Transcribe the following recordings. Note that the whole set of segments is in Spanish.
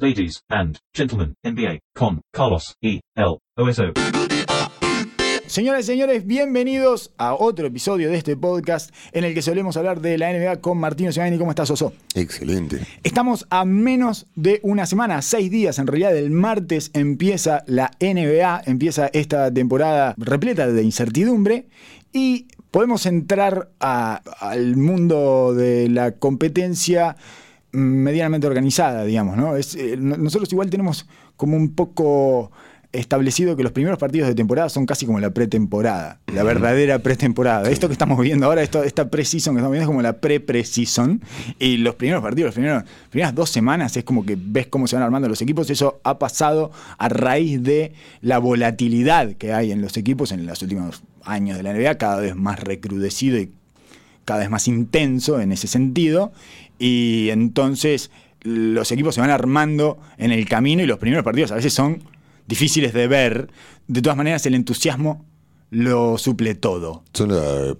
Ladies and gentlemen, NBA con Carlos E. L. OSO. Señoras y señores, bienvenidos a otro episodio de este podcast en el que solemos hablar de la NBA con Martino Giovanni. ¿Cómo estás, Oso? Excelente. Estamos a menos de una semana, seis días en realidad. El martes empieza la NBA, empieza esta temporada repleta de incertidumbre y podemos entrar a- al mundo de la competencia medianamente organizada, digamos, ¿no? Es, eh, no- nosotros igual tenemos como un poco establecido que los primeros partidos de temporada son casi como la pretemporada, la verdadera pretemporada. Esto que estamos viendo ahora, esto, esta pre-season que estamos viendo es como la pre-pre-season. Y los primeros partidos, las primeros- primeras dos semanas es como que ves cómo se van armando los equipos. Eso ha pasado a raíz de la volatilidad que hay en los equipos en los últimos años de la NBA, cada vez más recrudecido y cada vez más intenso en ese sentido. Y entonces los equipos se van armando en el camino y los primeros partidos a veces son difíciles de ver. De todas maneras, el entusiasmo lo suple todo.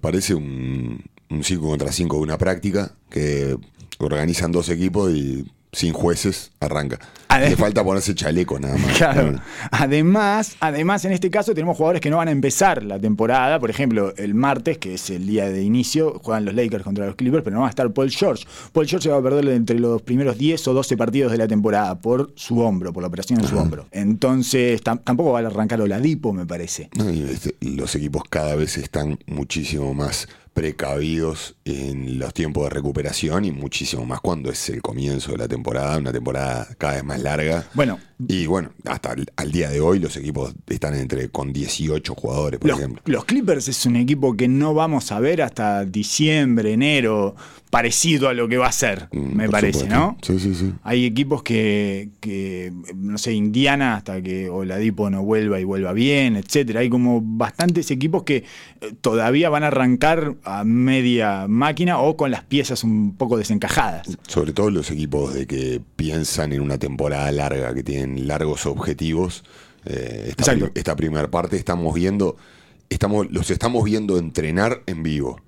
Parece un 5 contra 5 de una práctica que organizan dos equipos y sin jueces arranca. Le falta ponerse chaleco nada más. Claro. Además, además, en este caso tenemos jugadores que no van a empezar la temporada. Por ejemplo, el martes, que es el día de inicio, juegan los Lakers contra los Clippers, pero no va a estar Paul George. Paul George se va a perder entre los primeros 10 o 12 partidos de la temporada por su hombro, por la operación en su hombro. Entonces, tam- tampoco va a arrancar Oladipo, me parece. No, y este, los equipos cada vez están muchísimo más precavidos en los tiempos de recuperación y muchísimo más cuando es el comienzo de la temporada, una temporada cada vez más larga. Bueno, Y bueno, hasta el- al día de hoy los equipos están entre con 18 jugadores, por Los, ejemplo. los Clippers es un equipo que no vamos a ver hasta diciembre, enero, parecido a lo que va a ser, Mm, me parece, supuesto. ¿no? Sí, sí, sí. Hay equipos que, que, no sé, Indiana hasta que Oladipo no vuelva y vuelva bien, etcétera. Hay como bastantes equipos que eh, todavía van a arrancar a media máquina o con las piezas un poco desencajadas. Sobre todo los equipos de que piensan en una temporada larga, que tienen largos objetivos. Eh, esta, esta primera parte estamos viendo, estamos, los estamos viendo entrenar en vivo.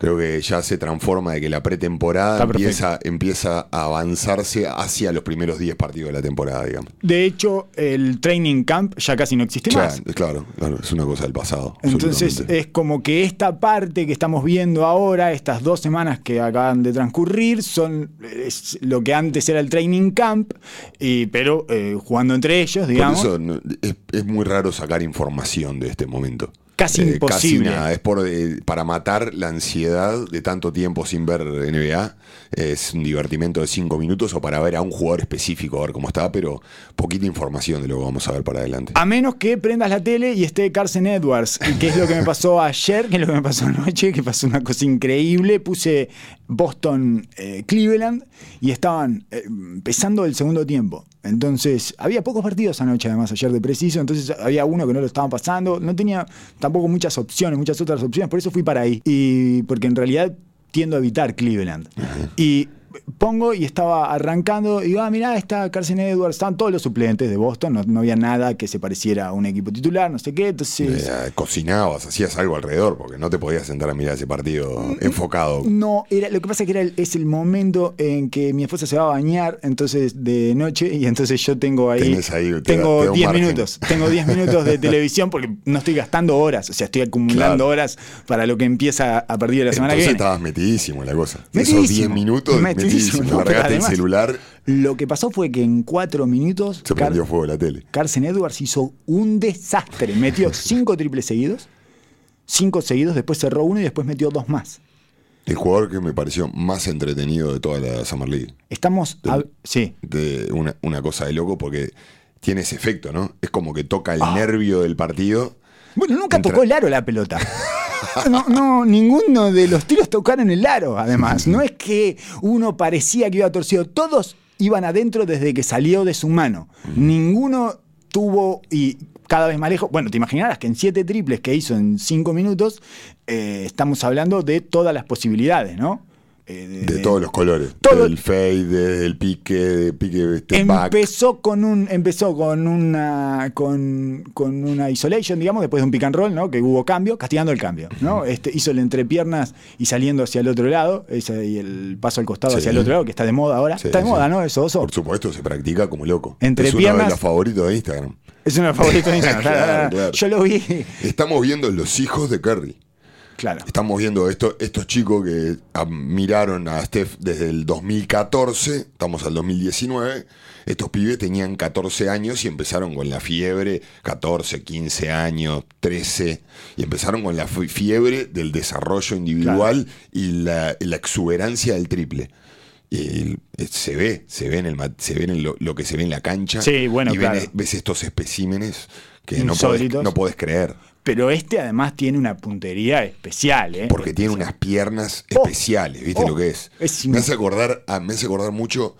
Creo que ya se transforma de que la pretemporada empieza, empieza a avanzarse hacia los primeros 10 partidos de la temporada, digamos. De hecho, el training camp ya casi no existe Ya, más. claro, claro, es una cosa del pasado. Entonces es como que esta parte que estamos viendo ahora, estas dos semanas que acaban de transcurrir, son es lo que antes era el training camp, y, pero eh, jugando entre ellos, Por digamos. eso no, es, es muy raro sacar información de este momento. Casi Eh, imposible. Casi nada. Es por, eh, para matar la ansiedad de tanto tiempo sin ver NBA. Es un divertimento de cinco minutos o para ver a un jugador específico, a ver cómo está, pero poquita información de lo que vamos a ver para adelante. A menos que prendas la tele y esté Carson Edwards, que es lo que me pasó ayer, que es lo que me pasó anoche, que pasó una cosa increíble. Puse Boston eh, Cleveland y estaban empezando el segundo tiempo. Entonces, había pocos partidos anoche, además, ayer de preciso. Entonces, había uno que no lo estaban pasando. No tenía tampoco muchas opciones, muchas otras opciones. Por eso fui para ahí. Y porque en realidad tiendo a evitar Cleveland. Y pongo y estaba arrancando y digo, ah, mirá, está Carson Edwards, estaban todos los suplentes de Boston, no, no había nada que se pareciera a un equipo titular, no sé qué, entonces... Eh, cocinabas, hacías algo alrededor, porque no te podías sentar a mirar ese partido Mm, enfocado. No, era, lo que pasa es que era el- es el momento en que mi esposa se va a bañar, entonces de noche, y entonces yo tengo ahí. Te tengo da un 10 margen. minutos. Tengo 10 minutos de televisión porque no estoy gastando horas, o sea, estoy acumulando Claro. horas para lo que empieza a partir de la semana Entonces que viene. estabas metidísimo en la cosa. Esos Metidísimo, 10 minutos, metidísimo, metidísimo. no, pero Largaste el celular, Lo que pasó fue que en 4 minutos. se prendió fuego la tele. Carson Edwards hizo un desastre. Metió cinco triples seguidos, cinco seguidos, después cerró uno y después metió dos más. El jugador que me pareció más entretenido de toda la Summer League. Estamos. a- sí. de una, una cosa de loco porque tiene ese efecto, ¿no? Es como que toca Ah. el nervio del partido. Bueno, nunca Entra- tocó el aro la pelota. No, no, ninguno de los tiros tocaron el aro, además. No es que uno parecía que iba torcido. Todos iban adentro desde que salió de su mano. Ninguno tuvo, y cada vez más lejos, bueno, te imaginarás que en siete triples que hizo en cinco minutos, eh, estamos hablando de todas las posibilidades, ¿no? Eh, De todos los colores. Todo- Del fade, del pique, de pique step back. Empezó con un, empezó con una, con, con una isolation, digamos, después de un pick and roll, ¿no? Que hubo cambio, castigando el cambio, ¿no? Este, hizo el entrepiernas y saliendo hacia el otro lado, ese, y el paso al costado Sí. hacia el otro lado, que está de moda ahora. Sí, está de sí. moda, ¿no? Eso, oso. Por supuesto, se practica como loco. Entre es uno piernas- de los favoritos de Instagram. Es uno de los favoritos de Instagram. Claro, claro. Yo lo vi. Estamos viendo los hijos de Curry. Claro. Estamos viendo esto, estos chicos que miraron a Steph desde el 2014, estamos al 2019. Estos pibes tenían 14 años y empezaron con la fiebre, 14, 15 años, 13, y empezaron con la fi- fiebre del desarrollo individual y la, la exuberancia del triple. Y eh, se ve, se ve en, el, se ve en lo, lo que se ve en la cancha. Sí, bueno, y ven- claro. ves estos especímenes que no podés, no podés creer. Pero este además tiene una puntería especial, ¿eh? Porque tiene unas piernas Oh, especiales, ¿viste oh, lo que es? es me hace acordar, ah, me hace acordar mucho,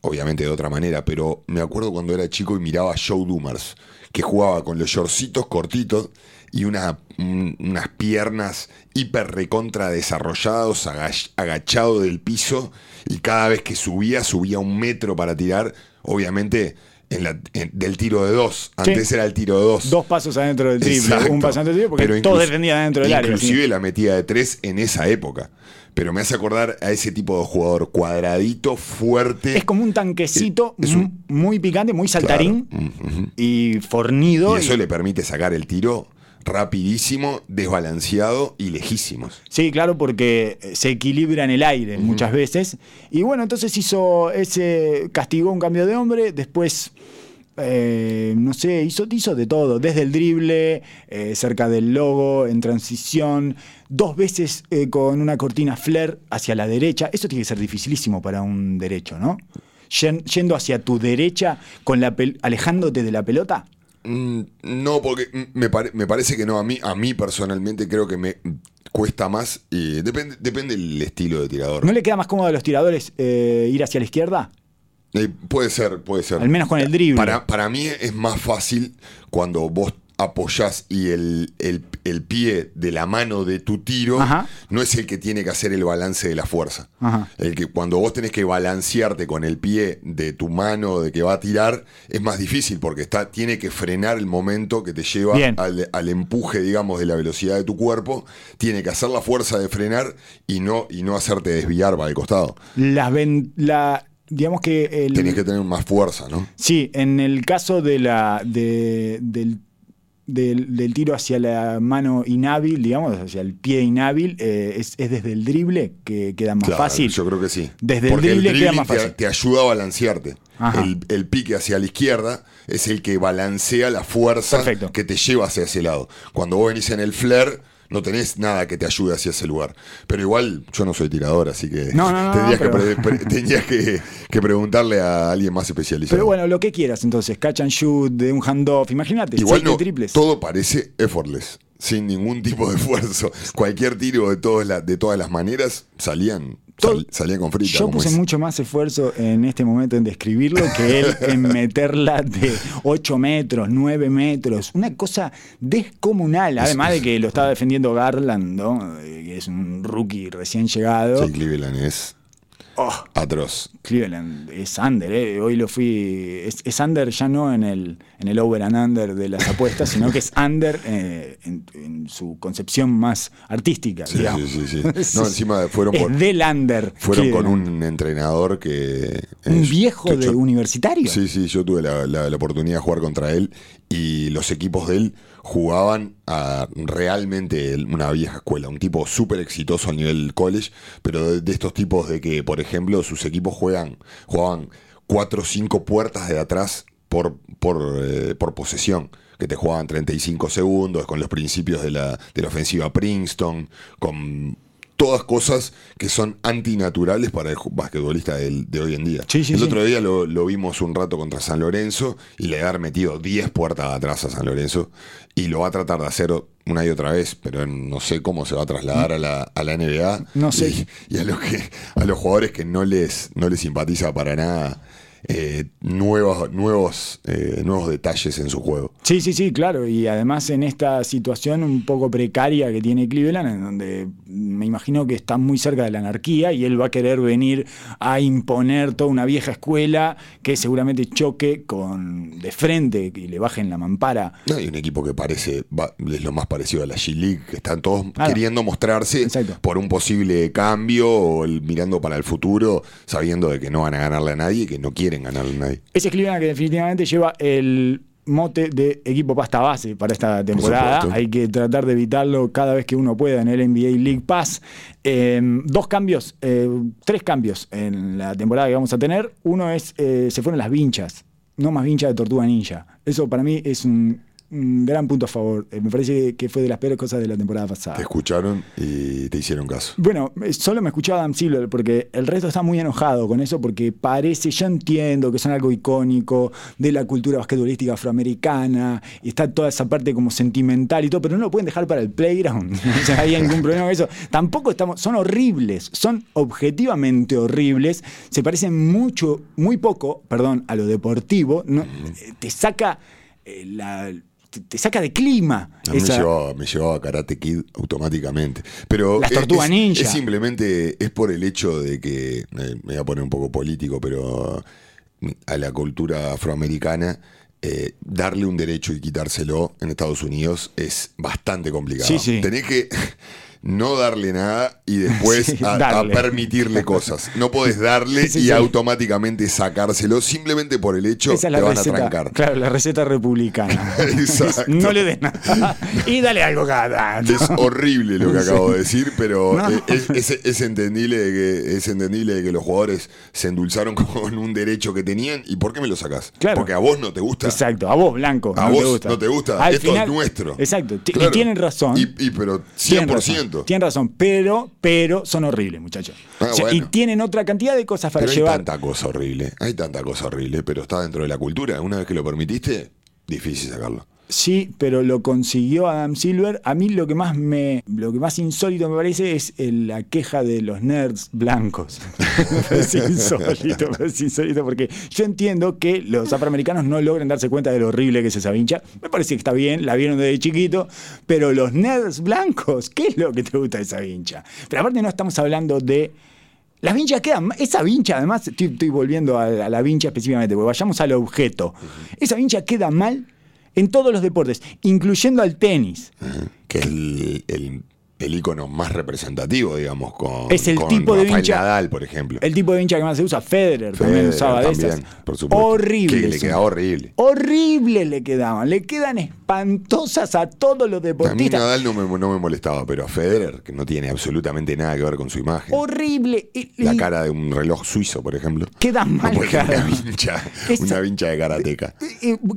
obviamente de otra manera, pero me acuerdo cuando era chico y miraba a Joe Dumars, que jugaba con los shortcitos cortitos y una- un- unas piernas hiper recontra desarrollados, agach- agachado del piso, y cada vez que subía, subía un metro para tirar, obviamente. En la- en- del tiro de dos. Antes era el tiro de dos. Dos pasos adentro del triple, Exacto. un paso adentro del triple, porque Pero todos incluso- defendían adentro del área. Inclusive la metida de tres en esa época. Pero me hace acordar a ese tipo de jugador cuadradito, fuerte. Es como un tanquecito Es un- mu- muy picante, muy saltarín Claro. Y fornido. Y eso y- le permite sacar el tiro rapidísimo, desbalanceado y lejísimos. Sí, claro, porque eh, se equilibra en el aire muchas veces. Y bueno, entonces hizo ese. castigó un cambio de hombre, después. eh, no sé, hizo, hizo de todo, desde el drible, eh, cerca del logo, en transición, dos veces eh, con una cortina flare hacia la derecha. Eso tiene que ser dificilísimo para un derecho, ¿no? Yen- Yendo hacia tu derecha, con la alejándote de la pelota. Mm, No, porque me, pare- me parece que no. A mí, a mí personalmente creo que me cuesta más. Y depende, depende del estilo de tirador. ¿No le queda más cómodo a los tiradores eh, ir hacia la izquierda? Eh, puede ser, puede ser. Al menos con el drible. Para, para mí es más fácil cuando vos apoyás y el, el- el pie de la mano de tu tiro Ajá. no es el que tiene que hacer el balance de la fuerza. Ajá. El que cuando vos tenés que balancearte con el pie de tu mano de que va a tirar es más difícil porque está, tiene que frenar el momento que te lleva al empuje, digamos, de la velocidad de tu cuerpo. Tiene que hacer la fuerza de frenar y no, y no hacerte desviar para el costado. Las ven- la, digamos que el, Tenés que tener más fuerza, ¿no? sí, en el caso de la de- del, del, del tiro hacia la mano inhábil, digamos, hacia el pie inhábil, eh, es, es desde el drible que queda más Claro, fácil. Yo creo que sí. Desde el Porque drible queda más fácil. Te, ayuda a balancearte. El, el pique hacia la izquierda es el que balancea la fuerza Perfecto. que te lleva hacia ese lado. Cuando vos venís en el flare, no tenés nada que te ayude hacia ese lugar. Pero igual, yo no soy tirador, así que No, no, no, tendrías, que, tendrías preguntarle a alguien más especializado. Pero bueno, lo que quieras entonces, catch and shoot, de un handoff, imagínate, Igual no, triples. todo parece effortless, sin ningún tipo de esfuerzo. Cualquier tiro de todas, las de todas las maneras salían, sal- salían con frita. Yo puse es. mucho más esfuerzo en este momento en describirlo que él en meterla de 8 metros, 9 metros. Una cosa descomunal. Además de que lo estaba defendiendo Garland, ¿no? Eh, que es un rookie recién llegado. Sí, Cleveland es Oh, atroz. Cleveland es under, ¿eh? Hoy lo fui. Es, es under ya no en el, en el over and under de las apuestas, sino que es under eh, en, en su concepción más artística. Sí, digamos. sí, sí, sí. No, encima fueron es por- del under. Fueron con un entrenador que... Un viejo que de yo- universitario. Sí, sí, yo tuve la, la- la oportunidad de jugar contra él y los equipos de él jugaban a realmente una vieja escuela, un tipo súper exitoso a nivel college, pero de, de estos tipos de que, por ejemplo, sus equipos juegan, jugaban cuatro o cinco puertas de atrás por, por, eh, por posesión que te jugaban 35 segundos, con los principios de la, de la ofensiva Princeton, con todas cosas que son antinaturales para el basquetbolista del- de, hoy en día. Sí, sí, el sí. otro día lo, lo vimos un rato contra San Lorenzo y le haber metido 10 puertas atrás a San Lorenzo y lo va a tratar de hacer una y otra vez, pero no sé cómo se va a trasladar a la, a la NBA. No sé. Y, y a, los que, a los jugadores que no les, no les simpatiza para nada eh, nuevos, nuevos, eh, nuevos detalles en su juego. Sí, sí, sí, claro. Y además en esta situación un poco precaria que tiene Cleveland, en donde me imagino que está muy cerca de la anarquía y él va a querer venir a imponer toda una vieja escuela que seguramente choque con de frente y le bajen la mampara. No, hay un equipo que parece, va- es lo más parecido a la G-League, que están todos queriendo mostrarse Exacto. por un posible cambio o el- mirando para el futuro, sabiendo de que no van a ganarle a nadie y que no quieren ganarle a nadie. Ese Cleveland que definitivamente lleva el mote de equipo pasta base para esta temporada. Hay que tratar de evitarlo cada vez que uno pueda en el NBA League Pass. Eh, dos cambios, eh, tres cambios en la temporada que vamos a tener. Uno es, eh, se fueron las vinchas, no más vinchas de Tortuga Ninja. Eso para mí es un, un gran punto a favor. Eh, me parece que fue de las peores cosas de la temporada pasada. Te escucharon y te hicieron caso. Bueno, eh, solo me escuchaba Adam Silver porque el resto está muy enojado con eso porque parece, yo entiendo que son algo icónico de la cultura basquetbolística afroamericana y está toda esa parte como sentimental y todo, pero no lo pueden dejar para el playground. o sea, hay ningún problema con eso. Tampoco estamos, son horribles, son objetivamente horribles, se parecen mucho, muy poco, perdón, a lo deportivo, no, eh, te saca eh, la... te- Te saca de clima. A mí me llevaba, me llevaba a Karate Kid automáticamente. Pero Las Tortugas es, Ninja. es simplemente, es por el hecho de que, me voy a poner un poco político, pero a la cultura afroamericana, eh, darle un derecho y quitárselo en Estados Unidos es bastante complicado. Sí, sí. Tenés que no darle nada y después Sí, a, permitirle cosas. No podés darle Sí, y sí. automáticamente sacárselo simplemente por el hecho Esa es te la van a trancar. claro, la receta republicana. Exacto. No le des nada. Y dale algo cada tanto. Es horrible lo que acabo de decir, pero No. eh, es, es- es entendible de que, es entendible de que los jugadores se endulzaron con un derecho que tenían. ¿Y por qué me lo sacás? Claro. Porque a vos no te gusta. Exacto, a vos, Blanco. A no vos te gusta. no te gusta. Al Esto final- es nuestro. Exacto. Claro. Y tienen razón. Y, y pero 100%. Razón, tienen razón, pero, pero son horribles, muchachos. Ah, O sea, bueno. Y tienen otra cantidad de cosas para Pero hay llevar. tanta cosa horrible. Hay tanta cosa horrible, pero está dentro de la cultura. Una vez que lo permitiste, difícil sacarlo. Sí, pero lo consiguió Adam Silver. A mí lo que más me, lo que más insólito me parece es el- la queja de los nerds blancos. parece insólito, parece insólito porque yo entiendo que los afroamericanos no logran darse cuenta de lo horrible que es esa vincha. Me parece que está bien, la vieron desde chiquito, pero los nerds blancos, ¿qué es lo que te gusta de esa vincha? Pero aparte no estamos hablando de las vinchas quedan, esa vincha, además, estoy, estoy volviendo a, a la vincha específicamente, porque vayamos al objeto. Esa vincha queda mal en todos los deportes, incluyendo al tenis. Que el, el ícono más representativo, digamos, con, Es el con tipo de Nadal, por ejemplo. El tipo de vincha que más se usa, Federer, también usaba de esas. por supuesto. Horrible. Que le quedaba horrible. Horrible le quedaban. Le quedan espantosas a todos los A mí deportistas. Nadal no me, no me molestaba, pero a Federer, que no tiene absolutamente nada que ver con su imagen. Horrible. La cara de un reloj suizo, por ejemplo. Quedan No mal. una vincha, Esa- una vincha de karateca.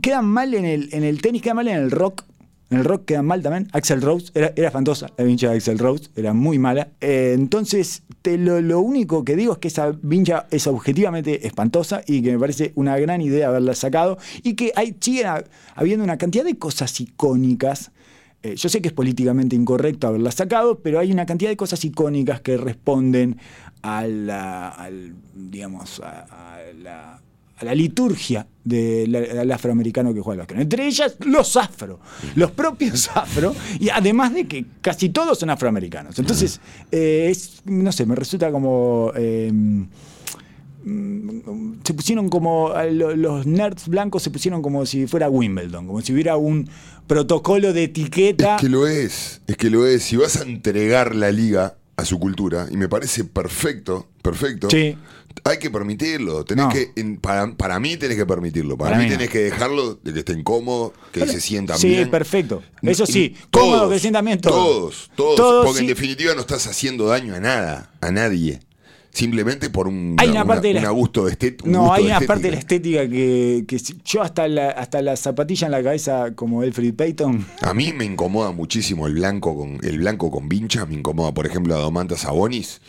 Quedan mal en el, en el tenis, quedan mal en el rock. En el rock quedan mal también. Axel Rose, era, era espantosa la vincha de Axel Rose, era muy mala. Eh, entonces, te lo, lo único que digo es que esa vincha es objetivamente espantosa y que me parece una gran idea haberla sacado y que hay, sigue ha- habiendo una cantidad de cosas icónicas. Eh, yo sé que es políticamente incorrecto haberla sacado, pero hay una cantidad de cosas icónicas que responden al, digamos, a la, a la liturgia del afroamericano que juega al básquet. Entre ellas, los afro, los propios afro, y además de que casi todos son afroamericanos. Entonces, eh, es, no sé, me resulta como... eh, mm, se pusieron como los nerds blancos se pusieron como si fuera Wimbledon, como si hubiera un protocolo de etiqueta. Es que lo es, es que lo es. Si vas a entregar la liga a su cultura, y me parece perfecto, perfecto, Sí. Hay que permitirlo. Tenés No. que, para, para mí tenés que permitirlo. Para, Para mí, mí no. tenés que dejarlo de que estén cómodos, que se sientan Sí, bien. perfecto. Eso sí, todos, cómodo que se sientan bien todos. Todos, todos. Todos, porque en sí. definitiva no estás haciendo daño a nada, a nadie. Simplemente por un, Hay una parte de la- una gusto de un No, hay una estética. parte de la estética que, que yo hasta la, hasta la zapatilla en la cabeza como Elfrid Payton. A mí me incomoda muchísimo el blanco con el blanco con vincha, me incomoda, por ejemplo, a Domantas Sabonis.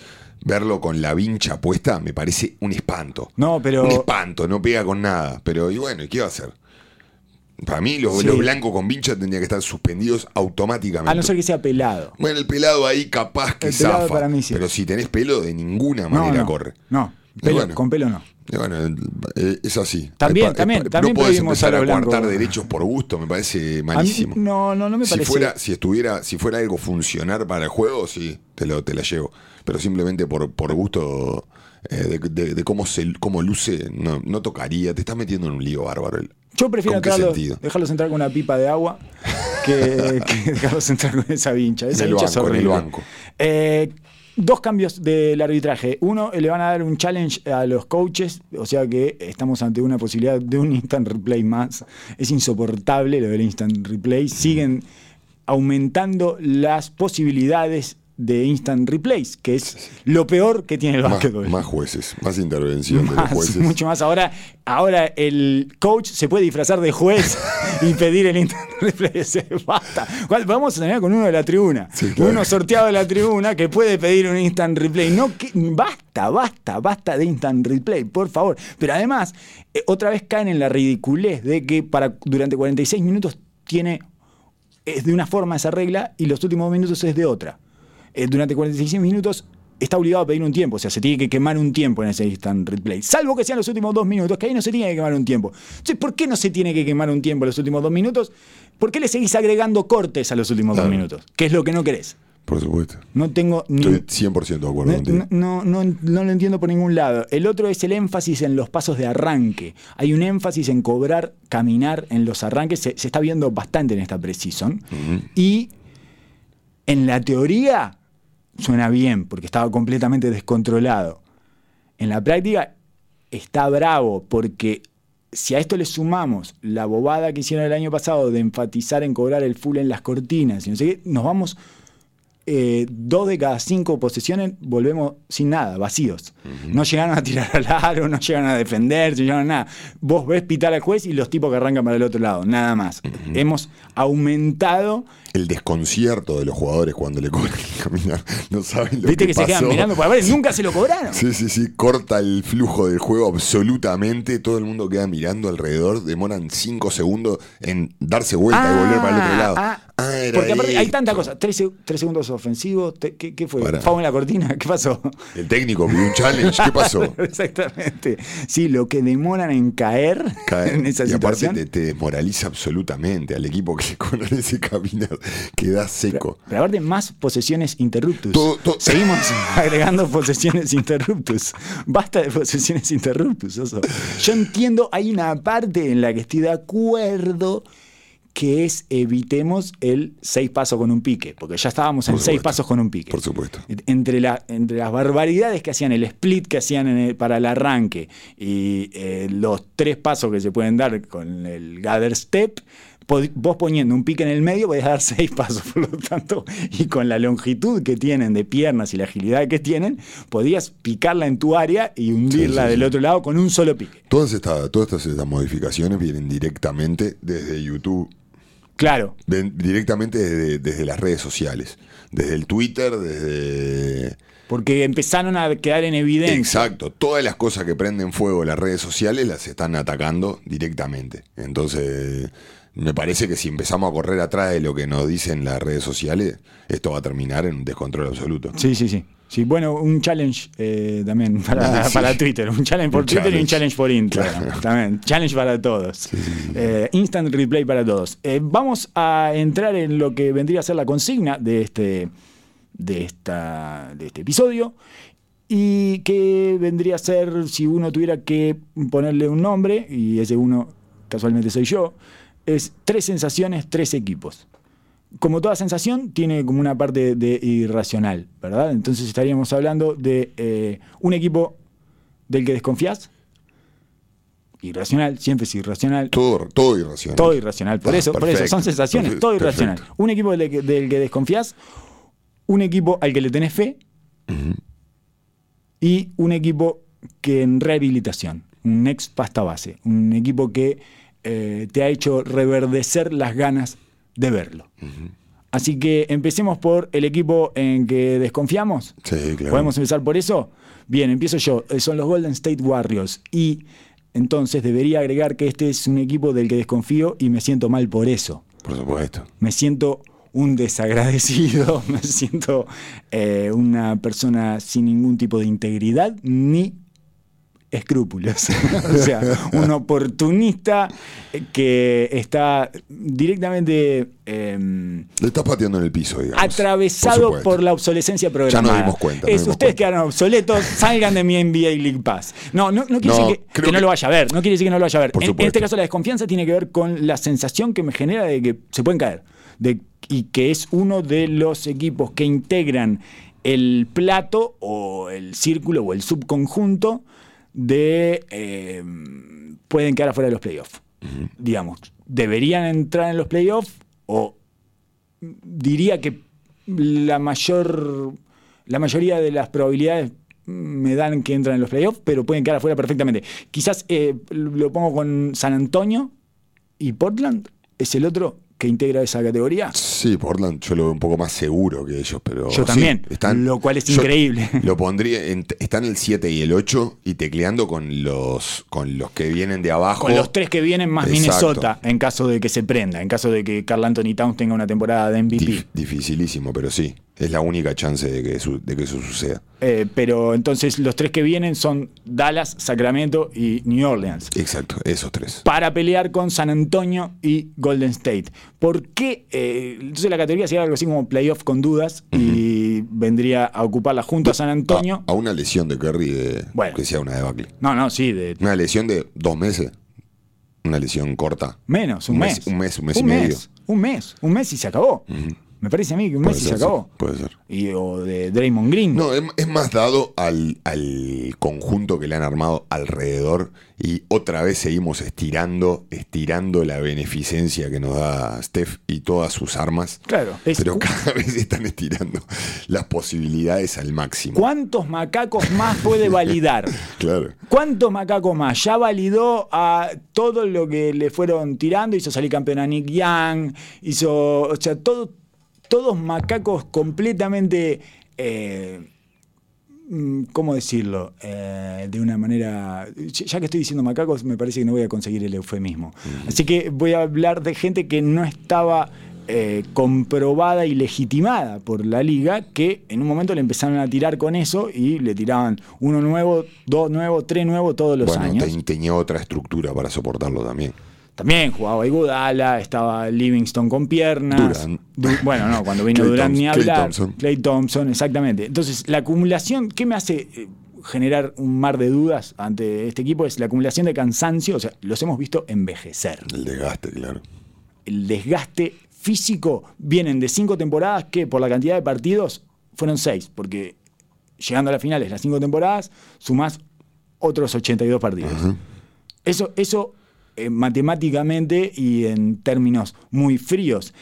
Verlo con la vincha puesta me parece un espanto. No, pero- Un espanto, no pega con nada. Pero, y bueno, ¿y qué va a hacer? Para mí, los, Sí. los blancos con vincha tendrían que estar suspendidos automáticamente. A no ser que sea pelado. Bueno, el pelado ahí capaz que El pelado zafa. para mí sí. Pero si tenés pelo, de ninguna manera no, corre. No. Pelo- bueno. Con pelo no. Bueno, eh, es así. También, también, también no podés empezar a blanco. coartar derechos por gusto, me parece mí- malísimo. no, no, no me si parece. fuera, si estuviera, si fuera algo funcionar para el juego, sí, te lo, te la llevo. Pero simplemente por, por gusto eh, de, de- de cómo se cómo luce, no, no tocaría. Te estás metiendo en un lío bárbaro. Yo prefiero ¿Con qué entrarlos- sentido? dejarlos entrar con una pipa de agua que, que dejarlos entrar con esa vincha. Esa En el vincha es banco, en el horrible. banco. Eh, dos cambios del arbitraje. Uno, le van a dar un challenge a los coaches, o sea que estamos ante una posibilidad de un instant replay más. Es insoportable lo del instant replay. Siguen aumentando las posibilidades de instant replays, que es lo peor que tiene el Más, básquetbol. más jueces, más intervención de los Más, jueces. mucho más. Ahora, ahora el coach se puede disfrazar de juez y pedir el instant replay. Basta. ¿Cuál- Vamos a tener con uno de la tribuna. Sí, claro. Uno sorteado de la tribuna que puede pedir un instant replay. No, que, basta, basta, basta de instant replay, por favor. Pero además, eh, otra vez caen en la ridiculez de que para durante 46 minutos tiene es de una forma esa regla y los últimos minutos es de otra. Eh, durante 46 minutos está obligado a pedir un tiempo, o sea, se tiene que quemar un tiempo en ese instant replay, salvo que sean los últimos dos minutos, que ahí no se tiene que quemar un tiempo. Entonces, ¿por qué no se tiene que quemar un tiempo en los últimos dos minutos? ¿Por qué le seguís agregando cortes a los últimos Claro. dos minutos? Que es lo que no querés. Por supuesto. No tengo ni... Estoy 100% de acuerdo No, contigo. no, no, lo entiendo por ningún lado. El otro es el énfasis en los pasos de arranque. Hay un énfasis en cobrar, caminar en los arranques. Se, se está viendo bastante en esta Precision. Y en la teoría suena bien, porque estaba completamente descontrolado. En la práctica está bravo, porque si a esto le sumamos la bobada que hicieron el año pasado de enfatizar en cobrar el full en las cortinas y no sé qué, nos vamos eh, dos de cada cinco posesiones volvemos sin nada, vacíos. No llegaron a tirar al aro, no llegaron a defenderse, no llegaron a nada. Vos ves pitar al juez y los tipos que arrancan para el otro lado, nada más. Hemos aumentado. El desconcierto de los jugadores cuando le cobran el caminar. No saben lo Viste que, que se quedan mirando, por ver, nunca se lo cobraron. Sí, sí, sí, corta el flujo del juego absolutamente. Todo el mundo queda mirando alrededor. Demoran 5 segundos en darse vuelta y volver para el otro lado. ah, Ah, era porque aparte hay tanta cosa. Tres, se- tres segundos ofensivos. ¿Qué, qué fue? ¿Fau en la cortina? ¿Qué pasó? El técnico pidió un challenge. ¿Qué pasó? Exactamente. Sí, lo que demoran en caer Cae. en esa y aparte situación. te, te desmoraliza absolutamente al equipo que con ese caminar queda seco. Pero aparte, más posesiones interruptus. Todo- todo- Seguimos agregando posesiones interruptus. Basta de posesiones interruptus. oso. Yo entiendo, hay una parte en la que estoy de acuerdo que es evitemos el seis pasos con un pique, porque ya estábamos en seis pasos con un pique. Por supuesto. Entre, la- entre las barbaridades que hacían, el split que hacían en el- para el arranque y eh, los tres pasos que se pueden dar con el gather step, vos poniendo un pique en el medio podés dar seis pasos, por lo tanto, y con la longitud que tienen de piernas y la agilidad que tienen, podías picarla en tu área y hundirla sí, del sí. otro lado con un solo pique. Todas estas, todas estas, estas modificaciones vienen directamente desde YouTube, Claro, directamente desde, desde las redes sociales, desde el Twitter, desde... porque empezaron a quedar en evidencia. Exacto, todas las cosas que prenden fuego las redes sociales las están atacando directamente. Entonces, me parece que si empezamos a correr atrás de lo que nos dicen las redes sociales, esto va a terminar en un descontrol absoluto. Sí, sí, sí. Sí, bueno, un challenge eh, también para, Sí. para Twitter. Un challenge por Un Twitter y un challenge. por Instagram. Claro. También. Challenge para todos. Eh, instant replay para todos. Eh, vamos a entrar en lo que vendría a ser la consigna de este, de esta, de este episodio. Y que vendría a ser, si uno tuviera que ponerle un nombre, y ese uno casualmente soy yo, es tres sensaciones, tres equipos como toda sensación, tiene como una parte de irracional, ¿verdad? Entonces estaríamos hablando de eh, un equipo del que desconfías. Irracional, siempre es irracional. Todo, todo irracional. Todo irracional. Por Ah, eso, por eso, son sensaciones, perfecto, todo irracional. perfecto. Un equipo del que, del que desconfías, un equipo al que le tenés fe y un equipo que en rehabilitación, un ex pasta base, un equipo que eh, te ha hecho reverdecer las ganas de verlo. Así que empecemos por el equipo en que desconfiamos. Sí, claro. ¿Podemos empezar por eso? Bien, empiezo yo. Eh, Son los Golden State Warriors. Y entonces debería agregar que este es un equipo del que desconfío y me siento mal por eso. Por supuesto. Me siento un desagradecido, me siento eh, una persona sin ningún tipo de integridad ni escrúpulos. o sea, un oportunista que está directamente em, Le estás pateando en el piso, digamos. atravesado por, la obsolescencia programada. nos dimos cuenta, Es, dimos ustedes cuenta. quedaron obsoletos, salgan de mi NBA League Pass. No, no, no quiere No, decir que, no lo vaya a ver. No quiere decir que no lo vaya a ver. En, este caso, la desconfianza tiene que ver con la sensación que me genera de que se pueden caer. De, y que es uno de los equipos que integran el plato o el círculo o el subconjunto de eh, pueden quedar afuera de los playoffs. Digamos, deberían entrar en los playoffs o diría que la mayor la mayoría de las probabilidades me dan que entran en los playoffs, pero pueden quedar afuera perfectamente. Quizás eh, lo pongo con San Antonio y Portland, es el otro que integra esa categoría. Sí, Portland yo lo veo un poco más seguro que ellos, pero. Yo sí, también, lo cual es increíble. Lo pondría. En, están el 7 y el 8 y tecleando con los, con los que vienen de abajo. Con los tres que vienen más Exacto. Minnesota, en caso de que se prenda, en caso de que Carl Anthony Towns tenga una temporada de MVP. Dif- dificilísimo, pero sí. Es la única chance de que, su- de que eso suceda. Eh, pero entonces los tres que vienen son Dallas, Sacramento y New Orleans. Exacto, esos tres. para pelear con San Antonio y Golden State. ¿Por qué? eh, entonces la categoría sería algo así como playoff con dudas y vendría a ocuparla junto a San Antonio. A, a una lesión de Curry de, Bueno. que sea una debacle. No, no, sí, de Una lesión de dos meses. Una lesión corta. menos, un, Un mes. mes- un mes, un mes y medio. Un mes, un mes y se acabó. Me parece a mí que un Puede mes y se ser, sí, acabó. puede ser. Y, o de Draymond Green. No, es, es más dado al, al conjunto que le han armado alrededor y otra vez seguimos estirando, estirando la beneficencia que nos da Steph y todas sus armas. Claro, es Pero cada vez están estirando las posibilidades al máximo. ¿Cuántos macacos más puede validar? Claro. ¿Cuántos macacos más? Ya validó a todo lo que le fueron tirando, hizo salir campeón a Nick Young, hizo, o sea, todo, todos macacos completamente, eh, mm, ¿cómo decirlo? Eh, de una manera, ya que estoy diciendo macacos, me parece que no voy a conseguir el eufemismo. Así que voy a hablar de gente que no estaba eh, comprobada y legitimada por la liga, que en un momento le empezaron a tirar con eso y le tiraban uno nuevo, dos nuevos, tres nuevos todos los bueno, años. tenía otra estructura para soportarlo también. También jugaba Iguodala, estaba Livingston con piernas. Du- bueno, no, cuando vino Durant ni Thompson, hablar. Thompson. Clay Thompson, exactamente. Entonces, la acumulación, ¿qué me hace eh, generar un mar de dudas ante este equipo? Es la acumulación de cansancio, o sea, los hemos visto envejecer. El desgaste, claro. El desgaste físico vienen de cinco temporadas que por la cantidad de partidos fueron seis, porque llegando a las finales, las cinco temporadas, sumás otros 82 partidos. Eso, eso eh, matemáticamente y en términos muy fríos,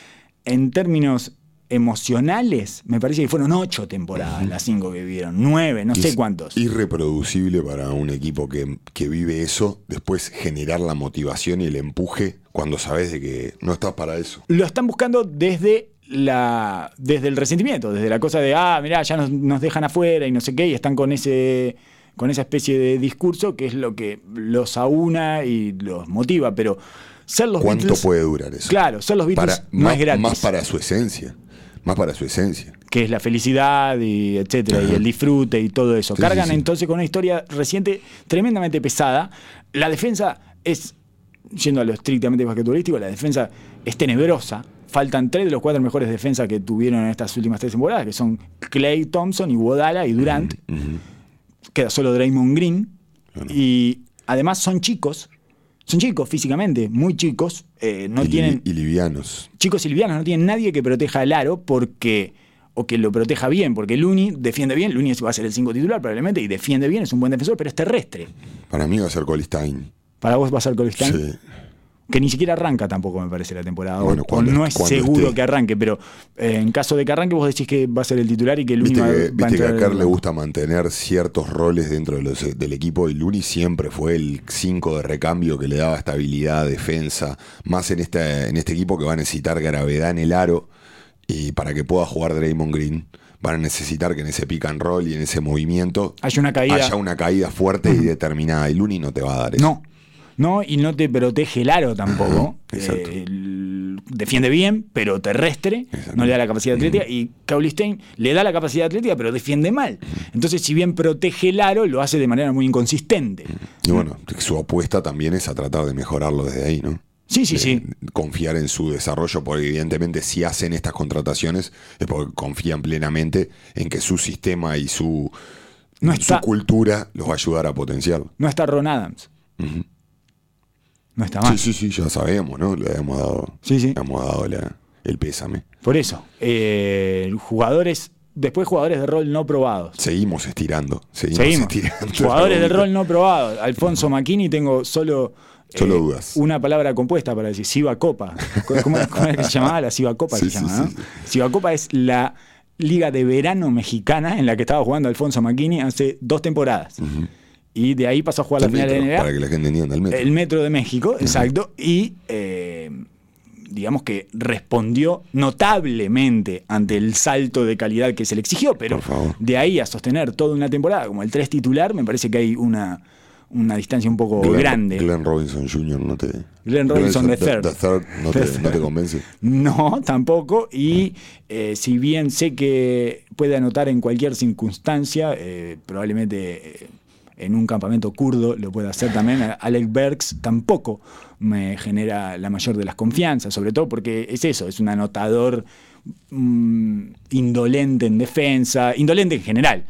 en términos emocionales, me parece que fueron ocho temporadas las cinco que vivieron, nueve, no sé cuántos. Irreproducible para un equipo que, que vive eso, después generar la motivación y el empuje cuando sabes de que no estás para eso. Lo están buscando desde la desde el resentimiento, desde la cosa de, ah, mirá, ya nos, nos dejan afuera y no sé qué, y están con ese con esa especie de discurso que es lo que los aúna y los motiva, pero ser los ¿Cuánto Beatles, puede durar eso? Claro, ser los Beatles Para- no más, es gratis. más para su esencia. Más para su esencia. que es la felicidad y etcétera, y el disfrute y todo eso. Sí, Cargan sí, sí. entonces con una historia reciente tremendamente pesada. La defensa es, yendo a lo estrictamente basquetbolístico, la defensa es tenebrosa. Faltan tres de los cuatro mejores defensas que tuvieron en estas últimas tres temporadas, que son Clay Thompson, y Wodala y Durant. Queda solo Draymond Green. Y además son chicos, son chicos físicamente, muy chicos. eh, no y, tienen y livianos. chicos y livianos no tienen nadie que proteja el aro porque o que lo proteja bien, porque Looney defiende bien, Looney va a ser el 5 titular probablemente y defiende bien, es un buen defensor, pero es terrestre. Para mí va a ser Colistein. Para vos va a ser Colstein, Sí. Que ni siquiera arranca tampoco me parece la temporada, Bueno, o, cuando- no es seguro esté. que arranque, pero eh, en caso de que arranque vos decís que va a ser el titular y que Looney Viste va, que, va a viste que entrar a Kerr el le gusta mantener ciertos roles dentro de los- del equipo y Luni siempre fue el 5 de recambio que le daba estabilidad, defensa, más en este, en este equipo que va a necesitar gravedad en el aro y para que pueda jugar Draymond Green van a necesitar que en ese pick and roll y en ese movimiento Haya una caída. haya una caída fuerte y determinada y Luni no te va a dar eso. No, no, y no te protege el aro tampoco. Exacto. Eh, el- defiende bien, pero terrestre, no le da la capacidad atlética, y Kaulistein le da la capacidad atlética, pero defiende mal. Entonces, si bien protege el aro, lo hace de manera muy inconsistente. Y bueno, su apuesta también es a tratar de mejorarlo desde ahí, ¿no? Sí, sí, De sí. Confiar en su desarrollo, porque evidentemente si hacen estas contrataciones es porque confían plenamente en que su sistema y su, No su cultura los va a ayudar a potenciarlo. No está Ron Adams. No está mal. Sí, sí, sí, ya sabemos, ¿no? Le hemos dado, Sí, sí. le hemos dado la- el pésame. Por eso, eh, jugadores, después jugadores de rol no probados. Seguimos estirando. Seguimos, Seguimos. estirando. Jugadores de rol no probados. Alfonso Macchini tengo solo. eh, Solo dudas. Una palabra compuesta para decir Siva Copa. ¿Cómo, cómo es que se llamaba? La Siva Copa Sí, se llama, ¿no? sí, Copa es la liga de verano mexicana en la que estaba jugando Alfonso Macchini hace dos temporadas. Y de ahí pasó a jugar la El final de NBA. Para que la gente entienda el metro. El Metro de México, exacto. Y eh, digamos que respondió notablemente ante el salto de calidad que se le exigió, pero de ahí a sostener toda una temporada como el 3 titular, me parece que hay una, una distancia un poco Glenn- grande. Glenn Robinson Jr. no te. Glenn Robinson the third. the third no, te, The no te third. convence. No, tampoco. Y eh, si bien sé que puede anotar en cualquier circunstancia, eh, probablemente en un campamento kurdo lo pueda hacer también. Alex Bergs tampoco me genera la mayor de las confianzas, sobre todo porque es eso, es un anotador mm, indolente en defensa, indolente en general,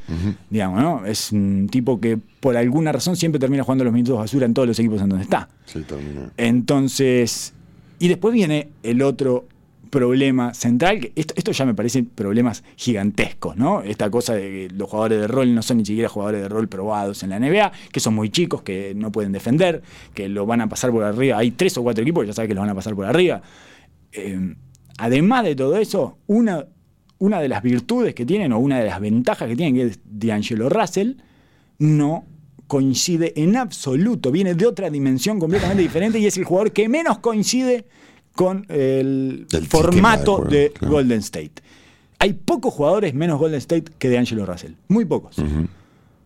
digamos, ¿no? Es un tipo que por alguna razón siempre termina jugando los minutos basura en todos los equipos en donde está. Sí, termina. Entonces, y después viene el otro problema central, esto, esto ya me parecen problemas gigantescos, ¿no? Esta cosa de que los jugadores de rol no son ni siquiera jugadores de rol probados en la NBA, que son muy chicos, que no pueden defender, que lo van a pasar por arriba. Hay tres o cuatro equipos que ya saben que los van a pasar por arriba. Eh, además de todo eso, una, una de las virtudes que tienen, o una de las ventajas que tienen, que es D'Angelo Russell, no coincide en absoluto, viene de otra dimensión completamente diferente y es el jugador que menos coincide con el formato de claro. Golden State. Hay pocos jugadores menos Golden State que de Angelo Russell, muy pocos.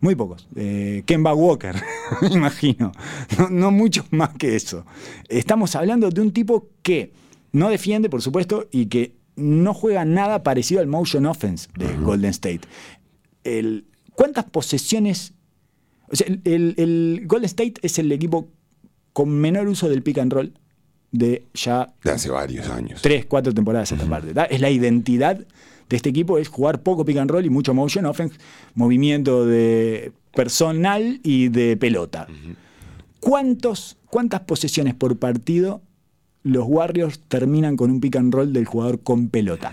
Muy pocos. Eh, Kemba Walker, me imagino. No, no muchos más que eso. Estamos hablando de un tipo que no defiende, por supuesto, y que no juega nada parecido al motion offense de Golden State. El- ¿Cuántas posesiones? O sea, el Golden State es el equipo con menor uso del pick and roll de ya De hace varios años. tres, cuatro temporadas a esta parte. ¿tá? Es la identidad de este equipo, es jugar poco pick and roll y mucho motion offense, movimiento de personal y de pelota. ¿Cuántos, ¿Cuántas posesiones por partido los Warriors terminan con un pick and roll del jugador con pelota?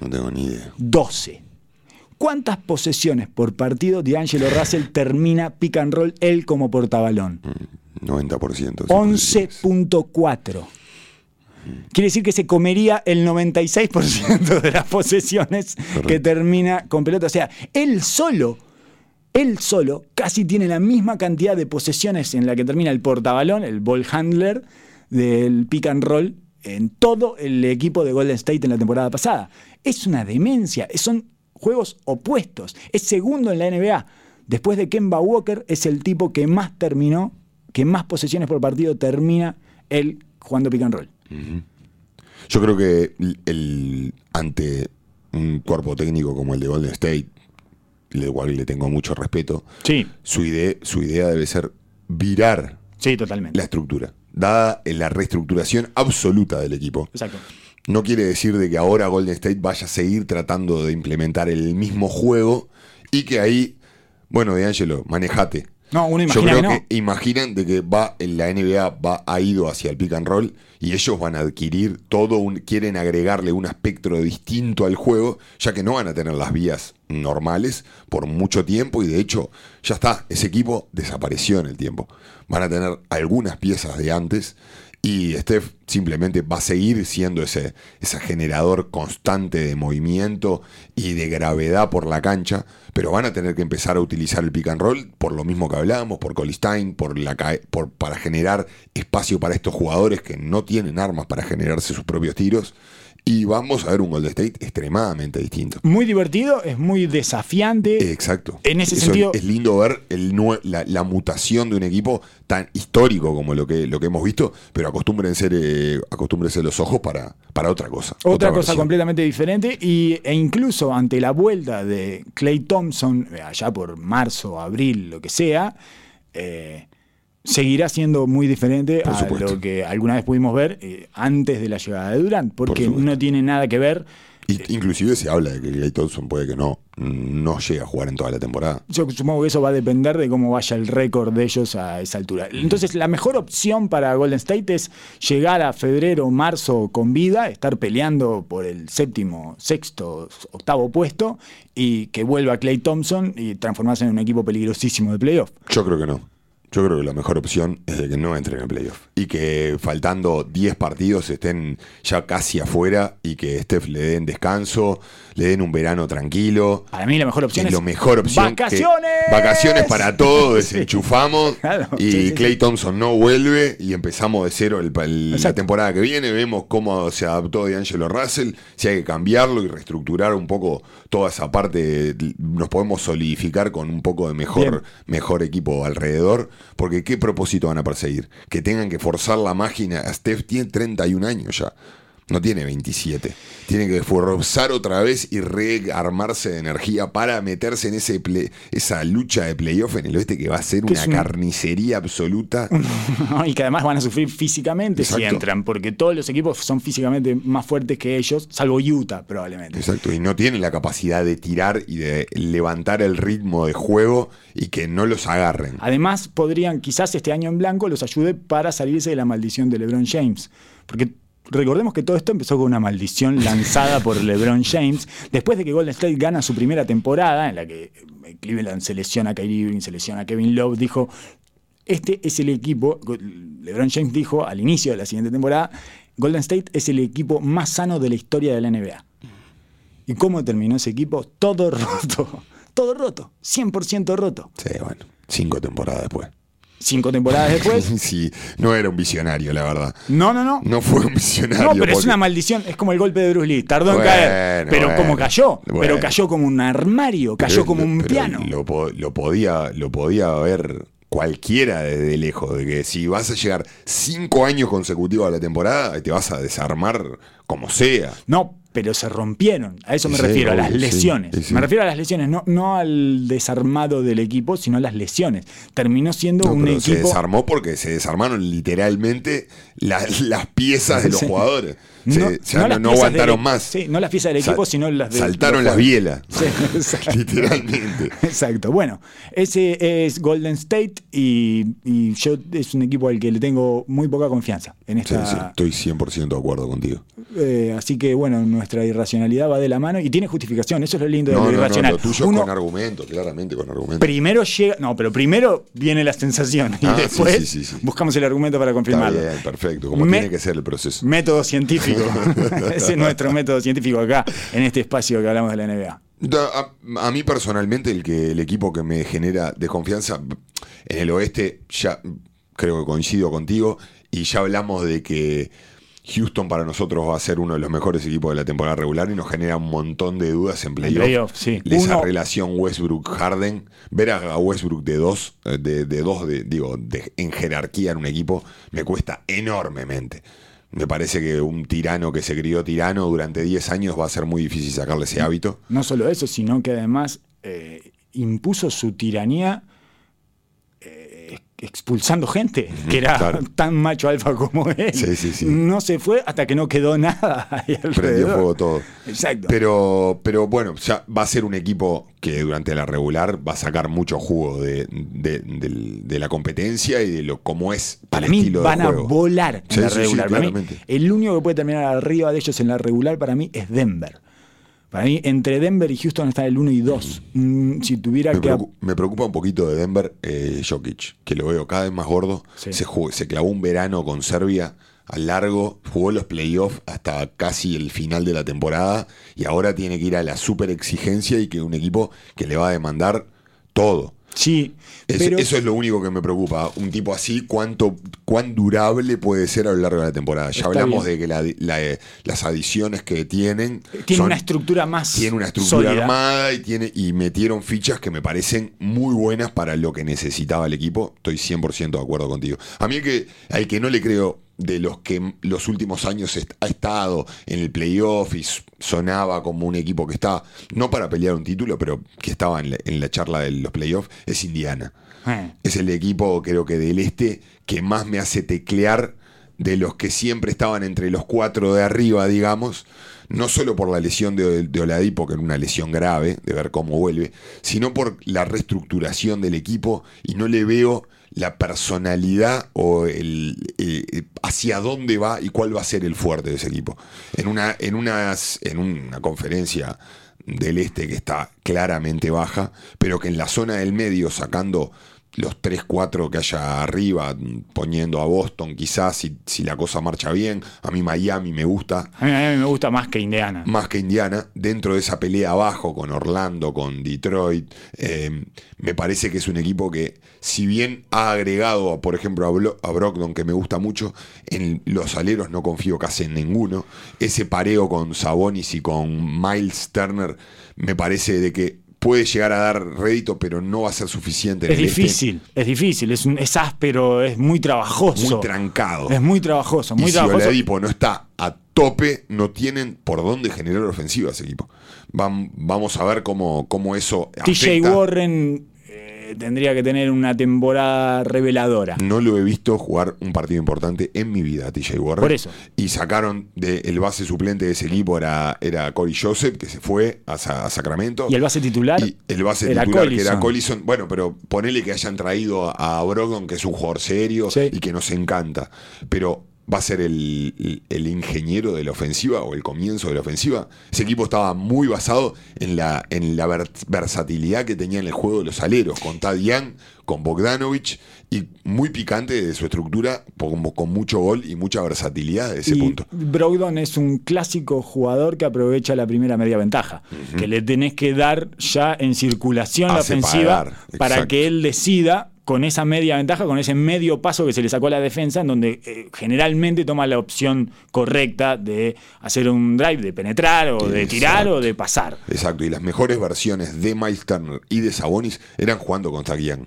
No tengo ni idea. 12. ¿Cuántas posesiones por partido D'Angelo Russell termina pick and roll él como portabalón? 90%. sí, 11.4. Quiere decir que se comería el 96% de las posesiones que termina con pelota. O sea, él solo, él solo casi tiene la misma cantidad de posesiones en la que termina el portabalón, el ball handler del pick and roll en todo el equipo de Golden State en la temporada pasada. Es una demencia, son juegos opuestos. Es segundo en la NBA. Después de Kemba Walker es el tipo que más terminó, que más posesiones por partido termina él jugando pick and roll. Yo creo que el, el- ante un cuerpo técnico como el de Golden State, del cual le tengo mucho respeto, Sí, su idea, su idea debe ser virar sí, totalmente. la estructura, dada la reestructuración absoluta del equipo. Exacto. No quiere decir de que ahora Golden State vaya a seguir tratando de implementar el mismo juego y que ahí, bueno, de Angelo, manejate. No, uno Yo creo que no. que imaginen de que va en la NBA va ha ido hacia el pick and roll y ellos van a adquirir todo un quieren agregarle un aspecto distinto al juego, ya que no van a tener las vías normales por mucho tiempo y de hecho ya está, ese equipo desapareció en el tiempo. Van a tener algunas piezas de antes y Steph simplemente va a seguir siendo ese, ese generador constante de movimiento y de gravedad por la cancha, pero van a tener que empezar a utilizar el pick and roll por lo mismo que hablábamos, por Colistein, por por, para generar espacio para estos jugadores que no tienen armas para generarse sus propios tiros Y vamos a ver un Golden State extremadamente distinto. Muy divertido, es muy desafiante. Exacto. En ese Eso sentido- Es lindo ver el la, la mutación de un equipo tan histórico como lo que, lo que hemos visto, pero acostúmbrense, eh, acostúmbrense los ojos para, para otra cosa. Otra, cosa versión. completamente diferente y, e incluso ante la vuelta de Clay Thompson, eh, allá por marzo, abril, lo que sea, eh, seguirá siendo muy diferente Por a supuesto. lo que alguna vez pudimos ver eh, antes de la llegada de Durant, porque no tiene nada que ver. Y- inclusive se habla de que Clay Thompson puede que no, no llegue a jugar en toda la temporada. Yo supongo que eso va a depender de cómo vaya el récord de ellos a esa altura. Entonces, la mejor opción para Golden State es llegar a febrero o marzo con vida, estar peleando por el séptimo, sexto, octavo puesto y que vuelva Clay Thompson y transformarse en un equipo peligrosísimo de playoff. Yo creo que no. Yo creo que la mejor opción es de que no entren en playoff. Y que faltando 10 partidos estén ya casi afuera y que Steph le den descanso, le den un verano tranquilo. Para mí la mejor opción es es lo mejor opción. que- ¡Vacaciones! vacaciones para todos, Sí. desenchufamos. Claro, y sí, sí, sí. Clay Thompson no vuelve y empezamos de cero el- el- la temporada que viene. Vemos cómo se adaptó D'Angelo Russell. Si hay que cambiarlo y reestructurar un poco toda esa parte, nos podemos solidificar con un poco de Bien. mejor, mejor equipo alrededor. Porque ¿qué propósito van a perseguir? Que tengan que forzar la máquina. Steph tiene 31 años ya. No tiene 27. Tiene que forzar otra vez y rearmarse de energía para meterse en ese play- esa lucha de playoff en el oeste que va a ser una un- carnicería absoluta. y que además van a sufrir físicamente si entran, porque todos los equipos son físicamente más fuertes que ellos, salvo Utah probablemente. Exacto, y no tienen la capacidad de tirar y de levantar el ritmo de juego y que no los agarren. Además, podrían, quizás este año en blanco los ayude para salirse de la maldición de LeBron James. Porque recordemos que todo esto empezó con una maldición lanzada por LeBron James. Después de que Golden State gana su primera temporada, en la que eh, Cleveland se lesiona a Kyrie Irving, se lesiona a Kevin Love, dijo. Este es el equipo, LeBron James dijo al inicio de la siguiente temporada, Golden State es el equipo más sano de la historia de la NBA. ¿Y cómo terminó ese equipo? Todo roto. Todo roto. 100% roto. Sí, bueno, cinco temporadas después. Cinco temporadas después. sí, no era un visionario, la verdad. No, no, no. No fue un visionario. No, pero es una maldición. Es como el golpe de Bruce Lee. Tardó Bueno, en caer. Pero bueno, como cayó. Pero cayó como un armario. Cayó Pero- como un pero piano. Lo, lo podía, lo podía ver cualquiera desde lejos, de que si vas a llegar cinco años consecutivos a la temporada, te vas a desarmar como sea. No, pero se rompieron. A eso me Sí, refiero, a las lesiones. sí, sí. Me refiero a las lesiones, no, no al desarmado del equipo, sino a las lesiones. Terminó siendo No, un pero se equipo. desarmó porque se desarmaron literalmente la- las piezas de los jugadores. No- aguantaron del- más. sí, no las piezas del equipo, sino las de Saltaron las bielas. Sí, exacto. literalmente. Exacto. Bueno, ese es Golden State y, y yo es un equipo al que le tengo muy poca confianza en Sí, esta. sí, estoy 100% de acuerdo contigo. eh, así que bueno, nuestra irracionalidad va de la mano y tiene justificación. Eso es lo lindo de lo irracional. lo tuyo Uno con argumentos, claramente con argumentos. primero llega, no, pero primero viene la sensación y Ah, sí, después sí, sí, sí. buscamos el argumento para Está confirmarlo. bien, perfecto, como Me- tiene que ser el proceso. Método científico. Ese es nuestro método científico acá, en este espacio que hablamos de la NBA. A, a mí personalmente el que el equipo que me genera desconfianza en el oeste ya creo que coincido contigo y ya hablamos de que Houston para nosotros va a ser uno de los mejores equipos de la temporada regular y nos genera un montón de dudas en playoff. playoff, sí. Esa Uno- relación Westbrook-Harden, ver a Westbrook de dos, eh, de, de dos, de- digo, de- en jerarquía en un equipo, me cuesta enormemente. Me parece que un tirano que se crió tirano durante 10 años va a ser muy difícil sacarle ese hábito. No solo eso, sino que además eh, impuso su tiranía expulsando gente, que era claro. tan macho alfa como él. Sí, sí, sí. No se fue hasta que no quedó nada ahí Prendió fuego todo. Exacto. Pero, pero bueno, ya va a ser un equipo que durante la regular va a sacar mucho jugo de, de- de la competencia y de lo cómo es Para el mí estilo de van a juego. volar en la regular. Para mí, claramente. el único que puede terminar arriba de ellos en la regular para mí es Denver. Para mí, entre Denver y Houston está el 1 y 2. Mm, si tuviera Me, que... preocu- me preocupa un poquito de Denver, eh, Jokic, que lo veo cada vez más gordo. Sí. Se, jugó- se clavó un verano con Serbia al largo, jugó los playoffs hasta casi el final de la temporada y ahora tiene que ir a la super exigencia y que un equipo que le va a demandar todo. Sí, Es- pero Eso es lo único que me preocupa. Un tipo así, ¿cuánto, ¿cuán durable puede ser a lo largo de la temporada? Ya Está hablamos bien. de que la- la- las adiciones que tienen. tiene son- una estructura más tiene una estructura sólida. armada y, tiene, y metieron fichas que me parecen muy buenas para lo que necesitaba el equipo. Estoy 100% de acuerdo contigo. A mí el que, al que no le creo de los que los últimos años ha estado en el playoff y sonaba como un equipo que está, no para pelear un título, pero que estaba en la, en la charla de los playoffs, es Indiana. Eh, Es el equipo, creo que del este, que más me hace teclear de los que siempre estaban entre los cuatro de arriba, digamos. No solo por la lesión de, de Oladipo, que era una lesión grave, de ver cómo vuelve, sino por la reestructuración del equipo y no le veo la personalidad o el eh, hacia dónde va y cuál va a ser el fuerte de ese equipo. En una, en unas, en una conferencia del este que está claramente baja, pero que en la zona del medio, sacando los 3-4 que haya arriba, poniendo a Boston quizás si, si la cosa marcha bien, a mí Miami me gusta, a, mí, mí me gusta más que Indiana. más que Indiana, dentro de esa pelea abajo con Orlando, con Detroit, eh, me parece que es un equipo que, si bien ha agregado, por ejemplo, a, Blo- a Brogdon, que me gusta mucho, en los aleros no confío casi en ninguno. Ese pareo con Sabonis y con Miles Turner me parece de que puede llegar a dar rédito, pero no va a ser suficiente. en Es el este. difícil, es difícil, es, un, es áspero, es muy trabajoso. Muy trancado. Es muy trabajoso, muy y si trabajoso. Oladipo no está a tope, no tienen por dónde generar ofensiva ese equipo. Vam- vamos a ver cómo, cómo eso TJ. Warren tendría que tener una temporada reveladora. No lo he visto jugar un partido importante en mi vida, TJ Warren. Por eso. Y sacaron de- el base suplente de ese equipo era, era Corey Joseph, que se fue a, Sa- a Sacramento. Y el base titular Y el base era titular que era Collison. Bueno, pero ponele que hayan traído a, a Brogdon, que es un jugador serio Sí. y que nos encanta. Pero va a ser el, ingeniero de la ofensiva o el comienzo de la ofensiva. Ese equipo estaba muy basado en la, en la ver- versatilidad que tenía en el juego de los aleros, con Tad Young, con Bogdanovich, y muy picante de su estructura, como con mucho gol y mucha versatilidad de ese y punto. Brogdon es un clásico jugador que aprovecha la primera media ventaja, que le tenés que dar ya en circulación la ofensiva pagar, para que él decida con esa media ventaja, con ese medio paso que se le sacó a la defensa, en donde eh, generalmente toma la opción correcta de hacer un drive, de penetrar o de tirar o de pasar. Exacto, y las mejores versiones de Miles Turner y de Sabonis eran jugando con Young.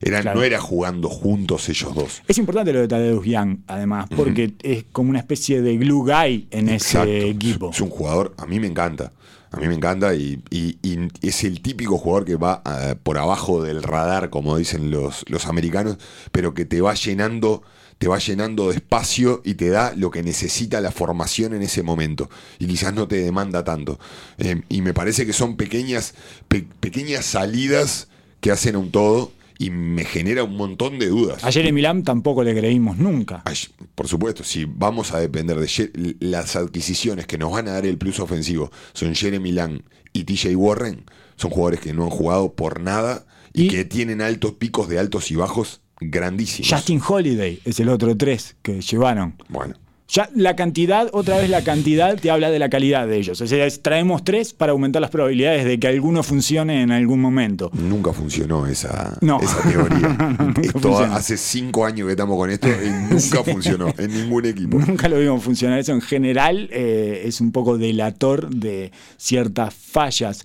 Eran, Claro. No era jugando juntos ellos dos. Es importante lo de Tadeusz Young, además, porque es como una especie de glue guy en Exacto. ese equipo. Es un jugador, a mí me encanta. A mí me encanta y, es el típico jugador que va ah, por abajo del radar, como dicen los, los americanos, pero que te va llenando, te va llenando de espacio y te da lo que necesita la formación en ese momento. Y quizás no te demanda tanto. Eh, y me parece que son pequeñas, pe- pequeñas salidas que hacen un todo y me genera un montón de dudas. Ayer en Milán tampoco le creímos nunca. Ay, Por supuesto, si vamos a depender de las adquisiciones que nos van a dar el plus ofensivo, son Jeremy Lang y TJ Warren, son jugadores que no han jugado por nada y, Y- que tienen altos picos de altos y bajos grandísimos. Justin Holiday es el otro tres que llevaron. Bueno, Ya la cantidad, otra vez la cantidad te habla de la calidad de ellos. O sea, es- traemos tres para aumentar las probabilidades de que alguno funcione en algún momento. nunca funcionó esa, No. esa teoría. Esto hace cinco años que estamos con esto y nunca funcionó en ningún equipo. Nunca lo vimos funcionar. Eso en general eh, es un poco delator de ciertas fallas.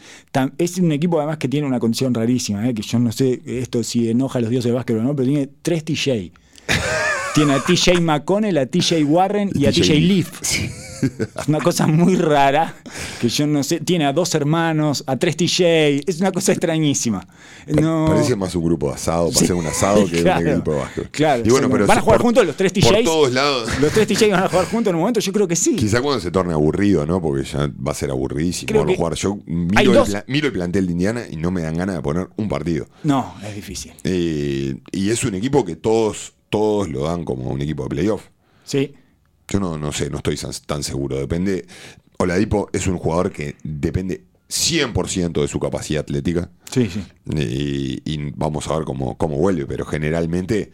Es un equipo además que tiene una condición rarísima, eh, que yo no sé esto si enoja a los dioses de básquet o no, pero tiene tres TJ. Tiene a TJ McConnell, a TJ Warren y a TJ Leaf. Sí. Es una cosa muy rara, que yo no sé, tiene a dos hermanos, a tres TJ, es una cosa extrañísima. No, Parece más un grupo de asado, para Sí, hacer un asado que claro, un equipo de básquet. claro, y bueno, pero ¿van a jugar por- juntos los tres Por TJs? todos lados. los tres TJ van a jugar juntos en un momento, yo creo que sí. Quizá cuando se torne aburrido, ¿no? Porque ya va a ser aburridísimo Creo que jugar. Yo miro el, miro el plantel de Indiana y no me dan ganas de poner un partido. No, es difícil. Eh, y es un equipo que todos, todos lo dan como un equipo de playoff. Sí. Yo no, no sé, no estoy tan, seguro. Depende. Oladipo es un jugador que depende 100% de su capacidad atlética. Sí, sí. Y, y vamos a ver cómo, cómo vuelve, pero generalmente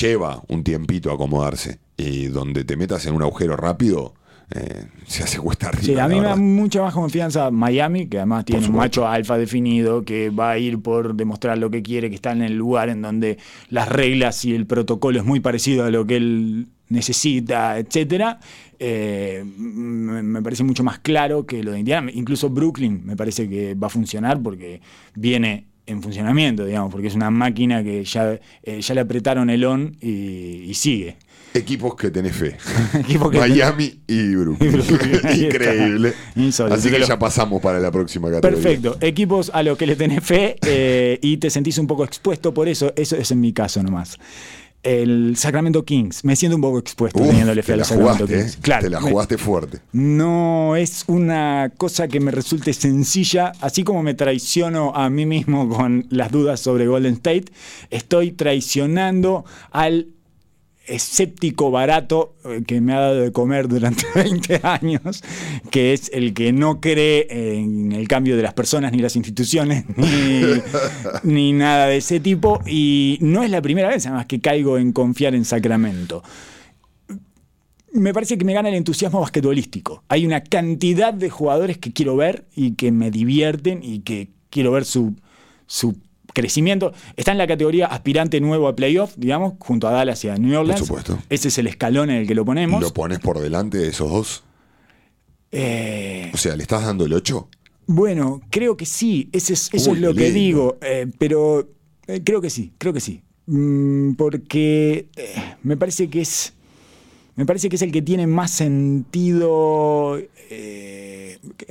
lleva un tiempito a acomodarse. Y donde te metas en un agujero rápido, eh, se hace cuesta arriba. Sí, a mí me da mucha más confianza Miami, que además tiene un macho alfa definido, que va a ir por demostrar lo que quiere, que está en el lugar en donde las reglas y el protocolo es muy parecido a lo que él necesita, etcétera. Eh, me, me parece mucho más claro que lo de Indiana. Incluso Brooklyn me parece que va a funcionar porque viene en funcionamiento, digamos, porque es una máquina que ya, eh, ya le apretaron el on y, y sigue. Equipos que tenés fe. Que Miami y Brooklyn. Increíble. Así que ya pasamos para la próxima categoría. Perfecto. Equipos a los que le tenés fe eh, y te sentís un poco expuesto por eso. Eso es en mi caso nomás. El Sacramento Kings. Me siento un poco expuesto Uf, teniéndole fe a los Sacramento jugaste, Kings. ¿eh? Claro. Te la me- jugaste fuerte. no es una cosa que me resulte sencilla, así como me traiciono a mí mismo con las dudas sobre Golden State, estoy traicionando al escéptico barato eh, que me ha dado de comer durante 20 años, que es el que no cree en el cambio de las personas ni las instituciones ni, nada de ese tipo y no es la primera vez además que caigo en confiar en Sacramento me parece que me gana el entusiasmo basquetbolístico. Hay una cantidad de jugadores que quiero ver y que me divierten y que quiero ver su, su crecimiento. Está en la categoría aspirante nuevo a playoff, digamos, junto a Dallas y a New Orleans. supuesto. Ese es el escalón en el que lo ponemos. ¿Lo pones por delante de esos dos? Eh, O sea, ¿le estás dando el 8? bueno, creo que sí, ese es, eso Uy, es lo que lindo. digo, eh, pero eh, creo que sí, creo que sí. Mm, porque me parece que es. Me parece que es el que tiene más sentido.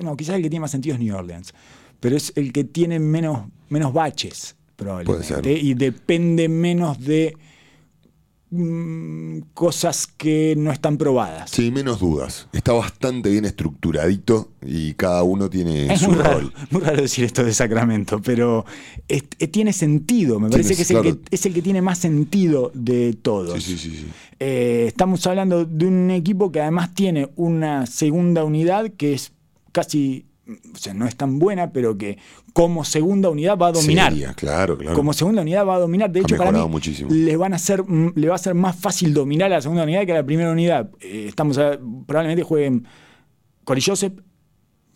no, quizás el que tiene más sentido es New Orleans. Pero es el que tiene menos, menos baches, probablemente. Puede ser. Y depende menos de mm, cosas que no están probadas. Sí, menos dudas. Está bastante bien estructuradito y cada uno tiene Es su muy raro, rol. muy raro decir esto de Sacramento, pero es- eh, tiene sentido. Me parece que es, el que es el que tiene más sentido de todos. Sí, sí, sí, sí. Eh, estamos hablando de un equipo que además tiene una segunda unidad que es casi, o sea, no es tan buena, pero que como segunda unidad va a dominar. Seria, claro, claro. Como segunda unidad va a dominar. De hecho, para mí mejorado muchísimo. le van a hacer, mm, le va a ser más fácil dominar a la segunda unidad que a la primera unidad. Eh, estamos a- probablemente jueguen Cory Joseph,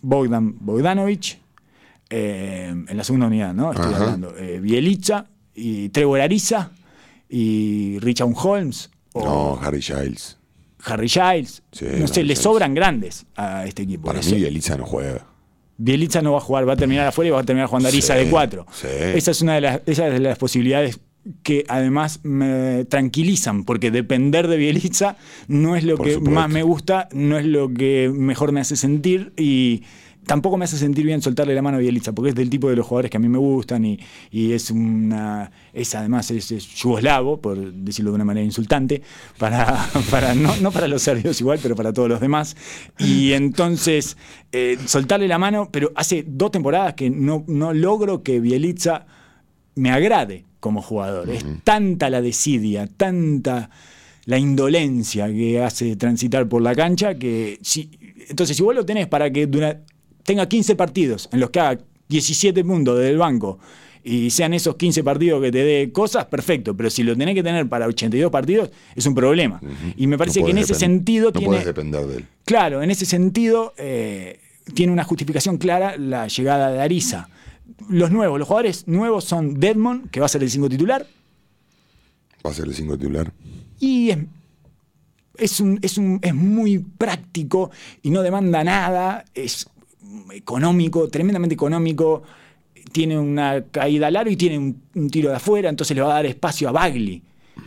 Bogdan Bogdanovic eh, en la segunda unidad, ¿no? Estoy Ajá. hablando. Eh, Bielicha y Trevor Ariza y Richard Holmes o No, Harry Giles. Harry Giles. Sí, no sé, le sobran grandes a este equipo. Para mí, Bielitsa no juega. Bielitsa no va a jugar, va a terminar afuera y va a terminar jugando Ariza Sí, de 4. sí. Esa es una de las, esa es de las posibilidades que además me tranquilizan, porque depender de Bielitsa no es lo Por que supuesto. más me gusta, no es lo que mejor me hace sentir y tampoco me hace sentir bien soltarle la mano a Bielitsa, porque es del tipo de los jugadores que a mí me gustan y, y es una es además es, es yugoslavo, por decirlo de una manera insultante, para, para no, no para los serbios igual, pero para todos los demás. Y entonces eh, soltarle la mano, pero hace dos temporadas que no, no logro que Bielitsa me agrade como jugador. Es tanta la desidia, tanta la indolencia que hace transitar por la cancha que si entonces si vos lo tenés para que dura- tenga 15 partidos en los que haga 17 puntos del banco y sean esos 15 partidos que te dé cosas, perfecto, pero si lo tenés que tener para 82 partidos es un problema. Y me parece No que en ese sentido No tiene puedes depender de él. Claro, en ese sentido eh, tiene una justificación clara la llegada de Ariza. Los nuevos, los jugadores nuevos son Deadmond, que va a ser el 5 titular, Va a ser el 5 titular. y es, es, un- es, un- es muy práctico y no demanda nada, es económico, tremendamente económico, tiene una caída aro y tiene un, un tiro de afuera, entonces le va a dar espacio a Bagley.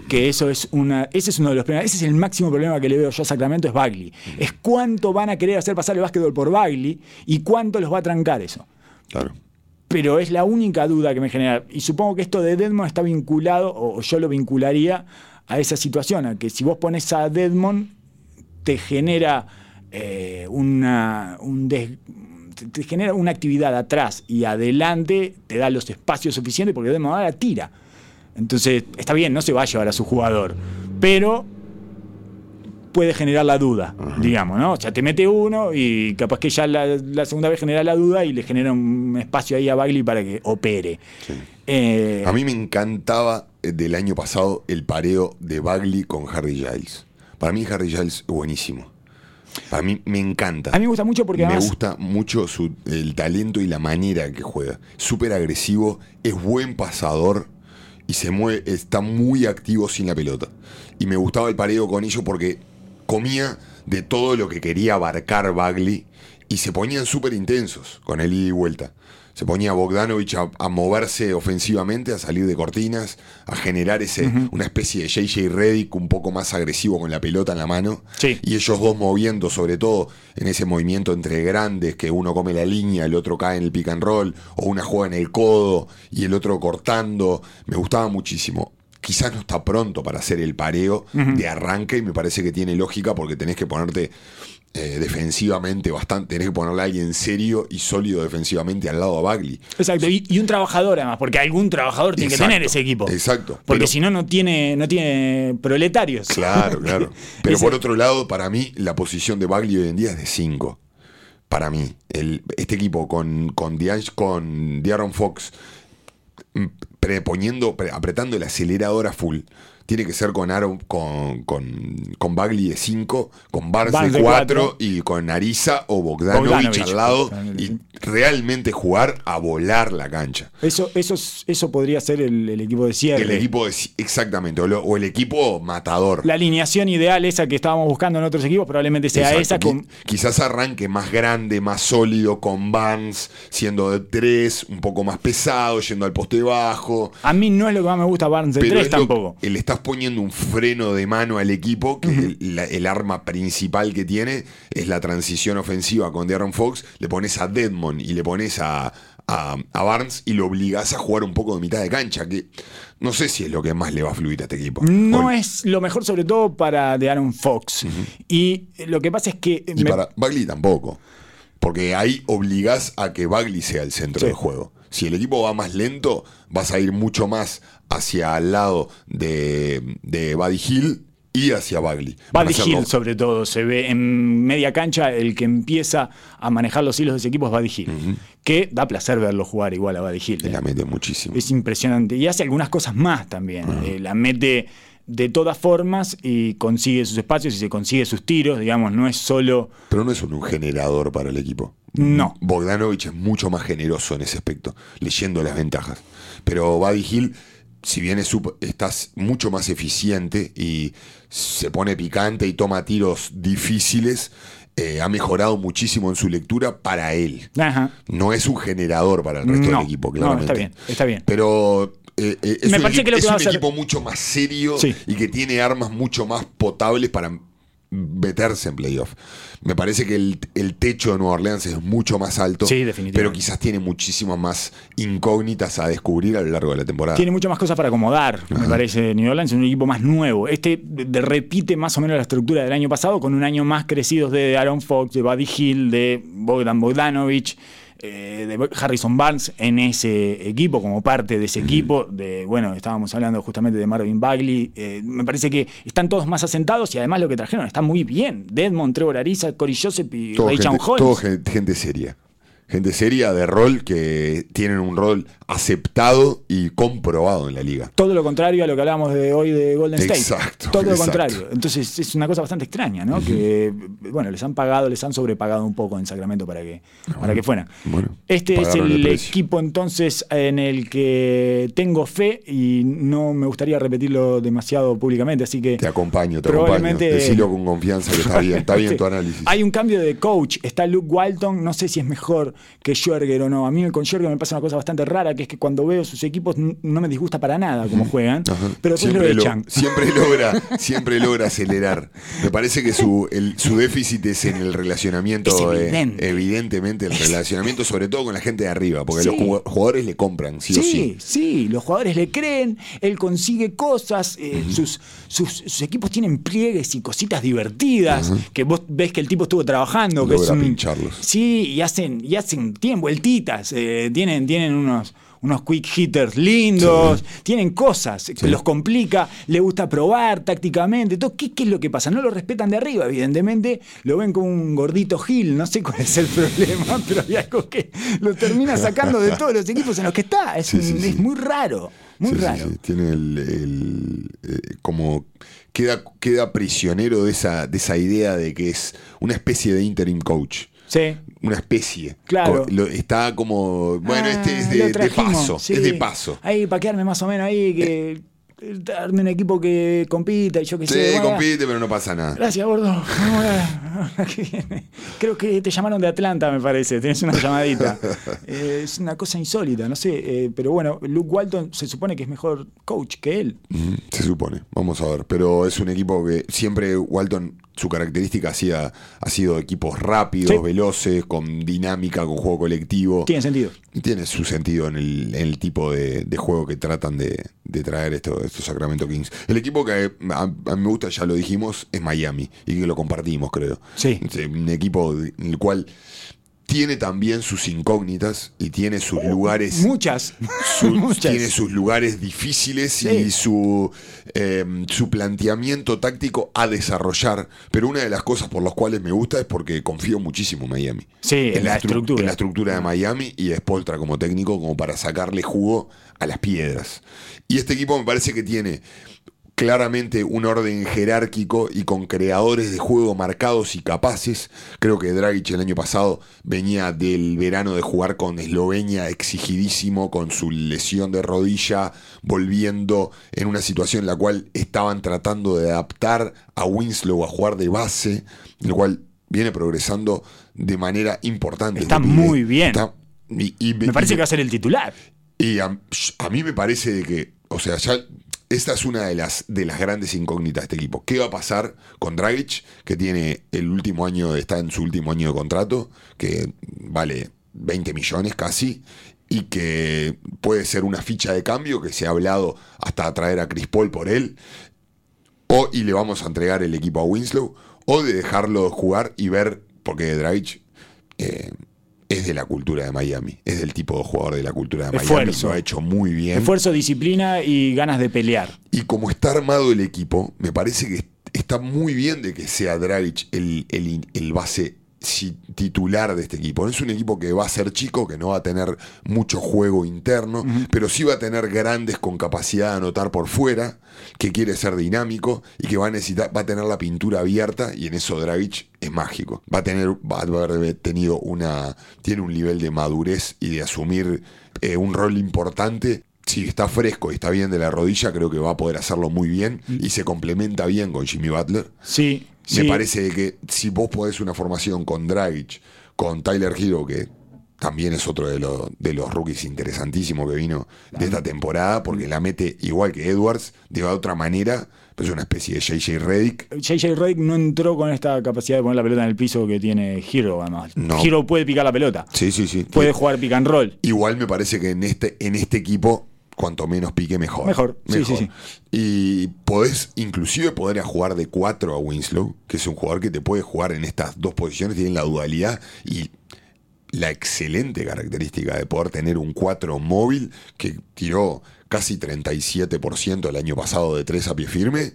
Que eso es una. Ese es uno de los problemas. Ese es el máximo problema que le veo yo a Sacramento, es Bagley. Es cuánto van a querer hacer pasar el básquetbol por Bagley y cuánto los va a trancar eso. Claro. Pero es la única duda que me genera. Y supongo que esto de Deadmond está vinculado, o yo lo vincularía a esa situación, a que si vos pones a Deadmond, te genera eh, una, un des- te- te genera una actividad atrás y adelante, te da los espacios suficientes porque Deadmond ahora tira. Entonces, está bien, no se va a llevar a su jugador, pero puede generar la duda, digamos, ¿no? O sea, te mete uno y capaz que ya la, la segunda vez genera la duda y le genera un espacio ahí a Bagley para que opere. Eh, A mí me encantaba eh, del año pasado el pareo de Bagley con Harry Giles. Para mí Harry Giles es buenísimo. Para mí me encanta. A mí me gusta mucho porque me gusta mucho su- el talento y la manera que juega. Súper agresivo, es buen pasador y se mueve, está muy activo sin la pelota. Y me gustaba el pareo con ellos porque comía de todo lo que quería abarcar Bagley y se ponían súper intensos con el ida y vuelta. Se ponía Bogdanovich a, a moverse ofensivamente, a salir de cortinas, a generar ese, una especie de JJ Reddick un poco más agresivo con la pelota en la mano. Sí. Y ellos dos moviendo, sobre todo en ese movimiento entre grandes, que uno come la línea, el otro cae en el pick and roll, o una juega en el codo y el otro cortando. Me gustaba muchísimo. Quizás no está pronto para hacer el pareo de arranque y me parece que tiene lógica porque tenés que ponerte eh, defensivamente bastante, tenés que ponerle a alguien serio y sólido defensivamente al lado a Bagley. Exacto, y, y un trabajador además, porque algún trabajador tiene Exacto, que tener ese equipo. exacto, Porque si no, no tiene, no tiene proletarios. Claro, claro. Pero Ese- por otro lado, para mí, la posición de Bagley hoy en día es de 5. Para mí. El, este equipo con, con, con De'Aaron Fox mm, preponiendo, pre- apretando el acelerador a full. Tiene que ser con Aaron, con, con, con Bagley de 5, con Barnes, Barnes de de 4 cuatro. y con Ariza o Bogdanovich, Bogdanovich, al lado Bogdanovich, y realmente jugar a volar la cancha. Eso, eso, es- eso podría ser el, el equipo de cierre. El equipo de, exactamente, o, lo- o el equipo matador. La alineación ideal, esa que estábamos buscando en otros equipos, probablemente sea Exacto. esa con. Qui- Quizás arranque más grande, más sólido, con Vans, siendo de tres, un poco más pesado, yendo al poste bajo. A mí no es lo que más me gusta Barnes de Pero 3 es lo- tampoco. eh, le estás poniendo un freno de mano al equipo, que el, la- el arma principal que tiene es la transición ofensiva con De'Aaron Fox. Le pones a Deadmond y le pones a, a, a Barnes y lo obligás a jugar un poco de mitad de cancha, que no sé si es lo que más le va a fluir a este equipo. No es lo mejor, sobre todo para de Aaron Fox. Y lo que pasa es que. Y me- para Bagley tampoco. Porque ahí obligás a que Bagley sea el centro Sí. del juego. Si el equipo va más lento, vas a ir mucho más hacia el lado de, de Buddy Hill y hacia Bagley. Buddy Hill, sobre todo, se ve en media cancha. El que empieza a manejar los hilos de ese equipo es Buddy Hill. Que da placer verlo jugar igual a Buddy Hill. y ¿eh? la mete muchísimo. Es impresionante. Y hace algunas cosas más también. Eh, la mete de todas formas y consigue sus espacios y se consigue sus tiros. Digamos, no es solo. Pero no es un, un generador para el equipo. No. Bogdanovich es mucho más generoso en ese aspecto, leyendo las ventajas. Pero Buddy Hill, si bien es estás mucho más eficiente y se pone picante y toma tiros difíciles, eh, ha mejorado muchísimo en su lectura para él. Ajá. No es un generador para el resto No, del equipo, no, claramente. está bien, está bien. Pero eh, eh, es Me un, parece que lo que es a un hacer- equipo mucho más serio Sí. y que tiene armas mucho más potables para meterse en playoff. Me parece que el, el techo de Nueva Orleans es mucho más alto, Sí, definitivamente. pero quizás tiene muchísimas más incógnitas a descubrir a lo largo de la temporada. Tiene muchas más cosas para acomodar, me parece. New Orleans es un equipo más nuevo. Este repite más o menos la estructura del año pasado, con un año más crecidos de Aaron Fox, de Buddy Hill, de Bogdan Bogdanovich, eh, de Harrison Barnes en ese equipo, como parte de ese equipo. De, bueno, estábamos hablando justamente de Marvin Bagley. Eh, me parece que están todos más asentados y además lo que trajeron está muy bien. Desmond, Trevor Ariza, Corey Joseph y Ray gente, Holmes. todo gen- gente seria. Gente seria de rol que tienen un rol aceptado y comprobado en la liga. Todo lo contrario a lo que hablábamos de hoy de Golden State. Exacto, Todo lo contrario. Entonces es una cosa bastante extraña, ¿no? Que, bueno, les han pagado, les han sobrepagado un poco en Sacramento para que, para que fueran. Bueno, este es el equipo entonces en el que tengo fe y no me gustaría repetirlo demasiado públicamente, así que... Te acompaño, te acompaño. Probablemente- Decilo con confianza que está bien, está bien tu análisis. Hay un cambio de coach. Está Luke Walton. No sé si es mejor que Schwerger o no. A mí con Schwerger me pasa una cosa bastante rara, que es que cuando veo sus equipos no me disgusta para nada cómo juegan, Ajá. pero lo siempre, lo- echan. siempre logra, siempre logra acelerar. Me parece que su, el- su déficit es en el relacionamiento. Eh, evidente. evidentemente, el relacionamiento, sobre todo con la gente de arriba, porque Sí. los jug- jugadores le compran, sí, o Sí, sí. sí, los jugadores le creen, él consigue cosas, eh, sus, sus, sus equipos tienen pliegues y cositas divertidas, que vos ves que el tipo estuvo trabajando. que Logra es un- pincharlos. Sí, y hacen, y hacen, tienen vueltitas, eh, tienen, tienen unos, unos quick hitters lindos, tienen cosas que los complica, le gusta probar tácticamente. todo. ¿Qué, ¿Qué es lo que pasa? No lo respetan de arriba, evidentemente, lo ven como un gordito Gil, no sé cuál es el problema, pero hay algo que lo termina sacando de todos los equipos en los que está. Es, Sí, un- es muy raro. Muy raro. Tiene el, el, eh, como queda, queda prisionero de esa, de esa idea de que es una especie de interim coach. Sí. Una especie. Claro. Co- lo- está como. Bueno, Ah, este es lo de, de trajimos, paso. sí. Es de paso. Ahí, para quedarme más o menos ahí, que darme un equipo que compita y yo que Sí, sé. bueno, compite, pero no pasa nada. Gracias, gordo. Vamos a la que viene. Creo que te llamaron de Atlanta, me parece. Tenés una llamadita. Eh, es una cosa insólita, no sé. eh, pero bueno, Luke Walton se supone que es mejor coach que él. Ujú, Se supone, vamos a ver. Pero es un equipo que siempre Walton, su característica hacía, ha sido equipos rápidos, Sí. veloces, con dinámica, con juego colectivo. Tiene sentido. Tiene su sentido en el, en el tipo de, de juego que tratan de, de traer esto- estos Sacramento Kings. El equipo que a, a mí me gusta, ya lo dijimos, es Miami y que lo compartimos, creo. Sí. Es un equipo en el cual tiene también sus incógnitas y tiene sus lugares Muchas. su- Muchas. tiene sus lugares difíciles Sí. y su, eh, su planteamiento táctico a desarrollar. Pero una de las cosas por las cuales me gusta es porque confío muchísimo en Miami. Sí, en la estru- estructura. En la estructura de Miami y Spoltra como técnico, como para sacarle jugo a las piedras. Y este equipo me parece que tiene claramente un orden jerárquico y con creadores de juego marcados y capaces. Creo que Dragic el año pasado venía del verano de jugar con Eslovenia exigidísimo, con su lesión de rodilla, volviendo en una situación en la cual estaban tratando de adaptar a Winslow a jugar de base, el cual viene progresando de manera importante. Está muy bien. Está- y- y Me parece y que va a ser el titular. y a, a mí me parece de que, o sea, ya esta es una de las, de las grandes incógnitas de este equipo. ¿Qué va a pasar con Dragic, que tiene el último año, está en su último año de contrato, que vale 20 millones casi, y que puede ser una ficha de cambio, que se ha hablado hasta traer a Chris Paul por él, o y le vamos a entregar el equipo a Winslow, o de dejarlo jugar y ver, porque Dragic eh, es de la cultura de Miami, es del tipo de jugador de la cultura de Miami, Esfuerzo. lo ha hecho muy bien. Esfuerzo, disciplina y ganas de pelear. Y como está armado el equipo, me parece que está muy bien de que sea Dragic el, el- el base titular de este equipo. No es un equipo que va a ser chico, que no va a tener mucho juego interno, pero sí va a tener grandes con capacidad de anotar por fuera, que quiere ser dinámico y que va a necesitar, va a tener la pintura abierta y en eso Dragic es mágico. Va a tener, va a haber tenido una, tiene un nivel de madurez y de asumir eh, un rol importante si está fresco y está bien de la rodilla, creo que va a poder hacerlo muy bien y se complementa bien con Jimmy Butler. Sí, sí. Me parece que si vos podés una formación con Dragic, con Tyler Hero, que también es otro de, los de los rookies interesantísimos que vino de esta temporada, porque la mete igual que Edwards, de otra manera, pero es una especie de JJ Redick. JJ Redick no entró con esta capacidad de poner la pelota en el piso que tiene Hero, además. No. Hero puede picar la pelota. Sí, sí, sí. Puede jugar pick and roll. Igual me parece que en este, en este equipo, cuanto menos pique, mejor. Mejor, sí, sí, sí. Y podés inclusive poder a jugar de 4 a Winslow, que es un jugador que te puede jugar en estas dos posiciones, tiene la dualidad y la excelente característica de poder tener un 4 móvil que tiró casi 37% el año pasado de 3 a pie firme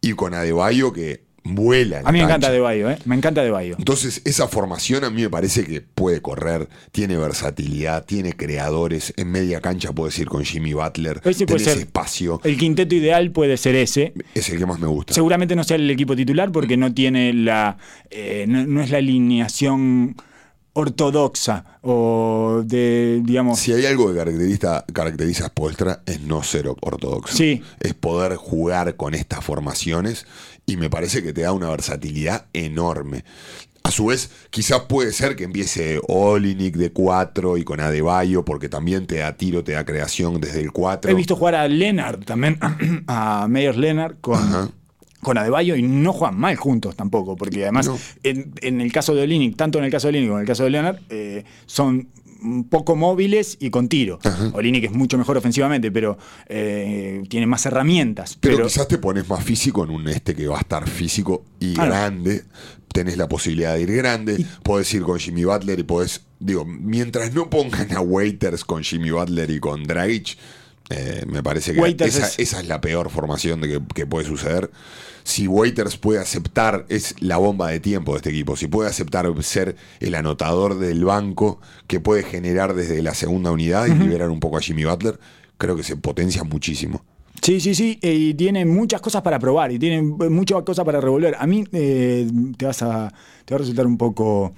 y con Adebayo que vuela. A mí me cancha. encanta De Bayo, ¿eh? Me encanta De Bayo. Entonces, esa formación a mí me parece que puede correr, tiene versatilidad, tiene creadores. En media cancha puedes ir con Jimmy Butler, Ese puede tenés ser. espacio. El quinteto ideal puede ser ese. Es el que más me gusta. Seguramente no sea el equipo titular porque no tiene la. eh, no, no es la alineación ortodoxa o de, digamos. Si hay algo que caracteriza, caracteriza a Spolstra es no ser ortodoxo. Sí. Es poder jugar con estas formaciones y me parece que te da una versatilidad enorme. A su vez, quizás puede ser que empiece Olinik de 4 y con Adebayo, porque también te da tiro, te da creación desde el 4. He visto jugar a Leonard también, a Meyers Leonard con, Ajá. Con Adebayo y no juegan mal juntos tampoco, porque además No. en, en el caso de Olinic, tanto en el caso de Olinic como en el caso de Leonard, eh, son poco móviles y con tiro. Olinic es mucho mejor ofensivamente, pero eh, tiene más herramientas. Pero, Pero, quizás te pones más físico en un este que va a estar físico y Claro. grande. Tenés la posibilidad de ir grande. Podés ir con Jimmy Butler y podés. Digo, mientras no pongan a Waiters con Jimmy Butler y con Dragic, eh, me parece que esa, es- esa es la peor formación de que, que puede suceder. Si Waiters puede aceptar, es la bomba de tiempo de este equipo. Si puede aceptar ser el anotador del banco que puede generar desde la segunda unidad y liberar un poco a Jimmy Butler, creo que se potencia muchísimo. Sí, sí, sí, eh, y tiene muchas cosas para probar y tiene muchas cosas para revolver. A mí eh, te, vas a, te va a resultar un poco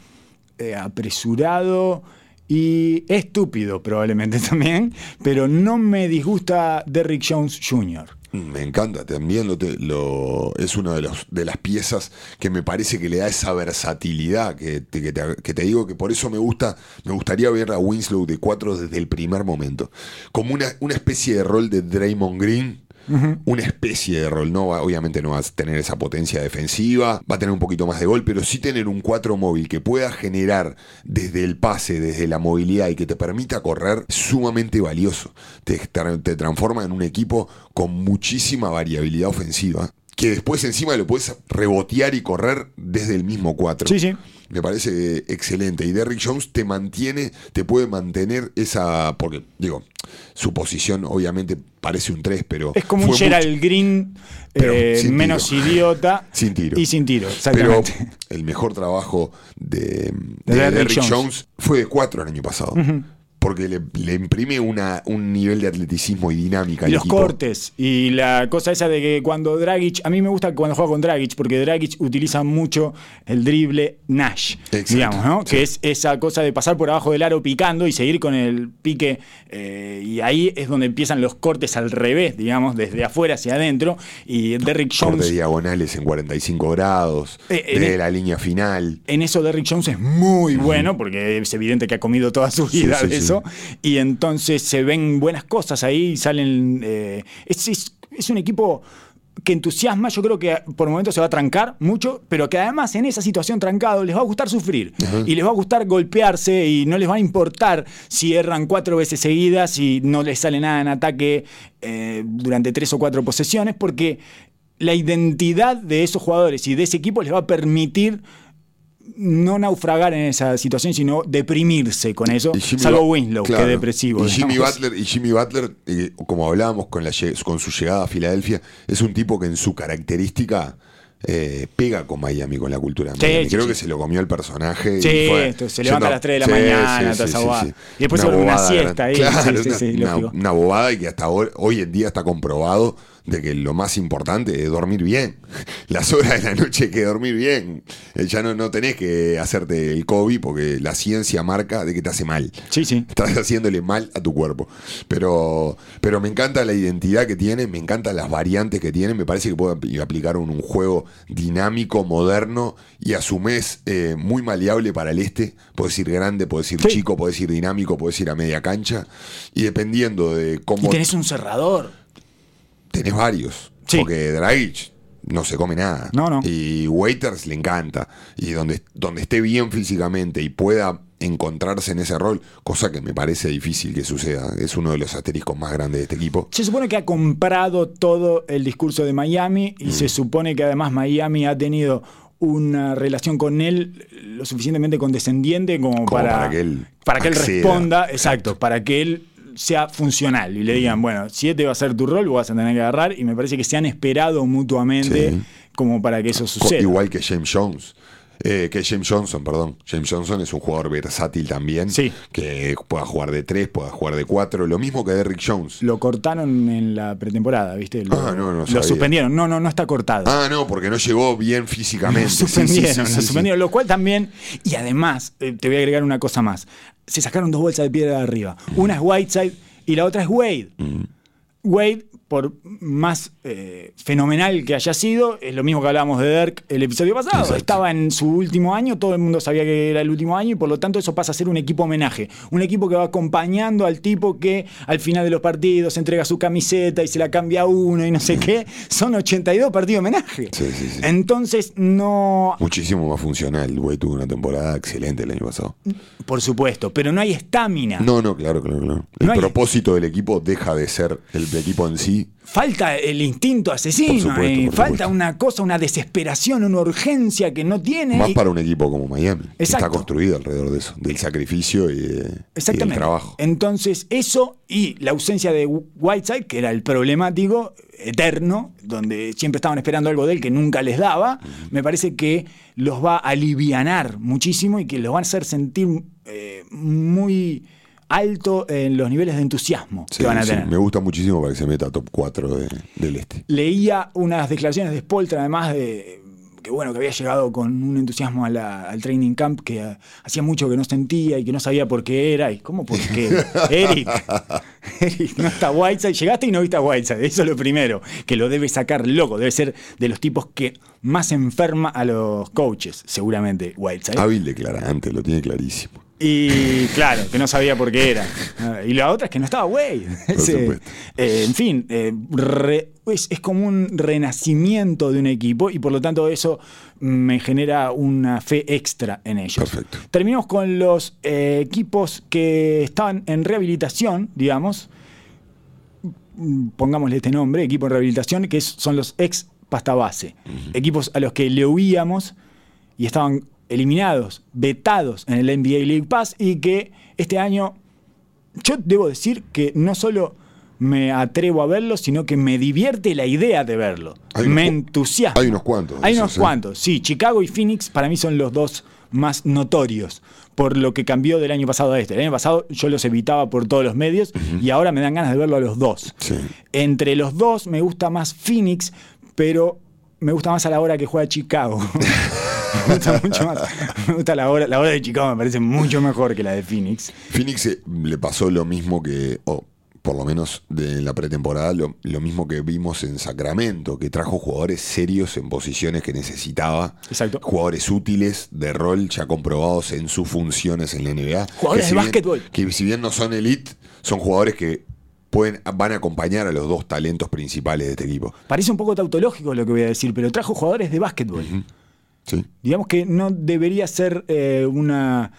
eh, apresurado y estúpido probablemente también, pero no me disgusta Derrick Jones Jr. Me encanta, también lo, te- lo- es una de, los, de las piezas que me parece que le da esa versatilidad que te, que, te, digo que por eso me gusta, me gustaría ver a Winslow de 4 desde el primer momento. Como una, una especie de rol de Draymond Green. Una especie de rol, no va- obviamente no va a tener esa potencia defensiva, va a tener un poquito más de gol, pero sí tener un 4 móvil que pueda generar desde el pase, desde la movilidad y que te permita correr, sumamente valioso. Te, te- te transforma en un equipo con muchísima variabilidad ofensiva, que después encima lo puedes rebotear y correr desde el mismo 4. Sí, sí. Me parece excelente. Y Derrick Jones te mantiene, te puede mantener esa. Porque, digo, su posición obviamente parece un 3, pero. Es como un Gerald mucho- Green Pero eh, menos idiota Sin tiro. y sin tiro, Pero exactamente. el mejor trabajo de, De de Derrick Derrick Jones. Jones. fue de 4 el año pasado. Porque le, le imprime una, un nivel de atleticismo y dinámica Y al los equipo. cortes y la cosa esa de que cuando Dragic, a mí me gusta cuando juega con Dragic porque Dragic utiliza mucho el drible Nash, Exacto, digamos, ¿no? sí. Que es esa cosa de pasar por abajo del aro picando y seguir con el pique eh, y ahí es donde empiezan los cortes al revés, digamos, desde afuera hacia adentro y Derrick Jones diagonales en 45 grados, Eh, en de la línea final. en eso Derrick Jones es muy bueno, porque es evidente que ha comido toda su vida sí, de sí. Eso. Y entonces se ven buenas cosas ahí, salen. eh, es, es- es un equipo que entusiasma, yo creo que por momentos se va a trancar mucho, pero que además en esa situación trancado les va a gustar sufrir y les va a gustar golpearse y no les va a importar si erran cuatro veces seguidas y no les sale nada en ataque eh, durante tres o cuatro posesiones, porque la identidad de esos jugadores y de ese equipo les va a permitir no naufragar en esa situación, sino deprimirse con eso, salvo Winslow, claro. que es depresivo. Y Jimmy digamos. Butler, y Jimmy Butler eh, como hablábamos con, la, con su llegada a Filadelfia, es un tipo que en su característica eh, pega con Miami, con la cultura Sí, Miami. sí, Creo sí. que se lo comió el personaje. y Sí, fue esto, se levanta a las 3 de la mañana, toda. Y después se una bobada siesta ahí, Claro, una, una bobada y que hasta hoy, hoy en día está comprobado de que lo más importante es dormir bien. Las horas de la noche hay que dormir bien. Eh, Ya no, no tenés que hacerte el COVID porque la ciencia marca de que te hace mal. Sí, sí. Estás haciéndole mal a tu cuerpo. Pero, pero me encanta la identidad que tiene, me encantan las variantes que tiene. Me parece que puede apl- aplicar un, un juego dinámico, moderno y a su vez eh, muy maleable para el este. Puedes ir grande, puedes ir Sí. chico, puedes ir dinámico, puedes ir a media cancha. Y dependiendo de Y cómo tenés un cerrador. Tenés varios. Sí. Porque Dragic no se come nada. No, no. Y Waiters le encanta. Y donde, donde esté bien físicamente y pueda encontrarse en ese rol, cosa que me parece difícil que suceda. Es uno de los asteriscos más grandes de este equipo. Se supone que ha comprado todo el discurso de Miami y Mm. se supone que además Miami ha tenido una relación con él lo suficientemente condescendiente como, Como para, para que él para que él responda, exacto, para que él sea funcional y le digan, bueno, si este va a ser tu rol, vas a tener que agarrar y me parece que se han esperado mutuamente Sí. como para que eso suceda. Igual que James Jones. Eh, que James Johnson, perdón. James Johnson es un jugador versátil también. Sí. Que pueda jugar de 3, pueda jugar de 4. Lo mismo que Derrick Jones. Lo cortaron en la pretemporada, ¿viste? Lo, Ah, no, no lo sabía. suspendieron. No, no, no está cortado. Ah, no, porque no llegó bien físicamente. Lo Sí, sí, suspendieron, sí, lo sí, sí. suspendieron, lo cual también, y además, eh, te voy a agregar una cosa más. Se sacaron dos bolsas de piedra de arriba. Una es Whiteside y la otra es Wade. Mm. Wade, por más eh, fenomenal que haya sido, es lo mismo que hablábamos de Dirk el episodio pasado. Exacto. Estaba en su último año, todo el mundo sabía que era el último año y por lo tanto eso pasa a ser un equipo homenaje. Un equipo que va acompañando al tipo que al final de los partidos entrega su camiseta y se la cambia a uno y no sé qué. Son 82 partidos homenaje. Sí, sí, sí. Entonces, no. Muchísimo más funcional. El güey tuvo una temporada excelente el año pasado. Por supuesto, pero no hay estamina. No, no, claro, claro, claro. El No hay- propósito del equipo deja de ser el equipo en sí. Falta el instinto asesino, Por supuesto, eh, por falta supuesto. una cosa, una desesperación, una urgencia que no tiene. Más y- para un equipo como Miami. que Está Exacto. construido alrededor de eso, del sacrificio y, de- y del trabajo. Entonces, eso y la ausencia de Whiteside, que era el problemático eterno, donde siempre estaban esperando algo de él que nunca les daba, me parece que los va a alivianar muchísimo y que los va a hacer sentir eh, muy alto en los niveles de entusiasmo Sí, que van a sí, tener. me gusta muchísimo para que se meta a top 4 de- del este. Leía unas declaraciones de Spoltra, además de que bueno, que había llegado con un entusiasmo a la- al training camp que hacía mucho que no sentía y que no sabía por qué era. Y cómo por qué. Eric, Eric, no está Whiteside. Llegaste y no viste a Whiteside. Eso es lo primero, que lo debe sacar loco. Debe ser de los tipos que más enferma a los coaches, seguramente, Whiteside. Hábil declarante, lo tiene clarísimo. Y claro, que no sabía por qué era. Y la otra es que no estaba supuesto. eh, en fin, eh, re- es, es como un renacimiento de un equipo y por lo tanto eso me genera una fe extra en ellos. Perfecto. Terminamos con los eh, equipos que estaban en rehabilitación, digamos. Pongámosle este nombre, equipo en rehabilitación, que es- son los ex pasta base. Equipos a los que le huíamos y estaban eliminados, vetados en el NBA League Pass y que este año yo debo decir que no solo me atrevo a verlo, sino que me divierte la idea de verlo. Hay me entusiasma. hay unos cuantos Hay unos cuantos, sí. Chicago y Phoenix para mí son los dos más notorios por lo que cambió del año pasado a este. El año pasado yo los evitaba por todos los medios y ahora me dan ganas de verlo a los dos. Sí. Entre los dos me gusta más Phoenix, pero me gusta más a la hora que juega Chicago. me gusta mucho más. Me gusta la hora, la hora de Chicago, me parece mucho mejor que la de Phoenix. Phoenix eh, le pasó lo mismo que, o por lo menos de la pretemporada, lo, lo mismo que vimos en Sacramento, que trajo jugadores serios en posiciones que necesitaba. Exacto. Jugadores útiles de rol ya comprobados en sus funciones en la NBA. Jugadores si de bien- básquetbol. Que si bien no son elite, son jugadores que pueden, van a acompañar a los dos talentos principales de este equipo. Parece un poco tautológico lo que voy a decir, pero trajo jugadores de básquetbol. ¿Sí? Digamos que no debería ser eh, una.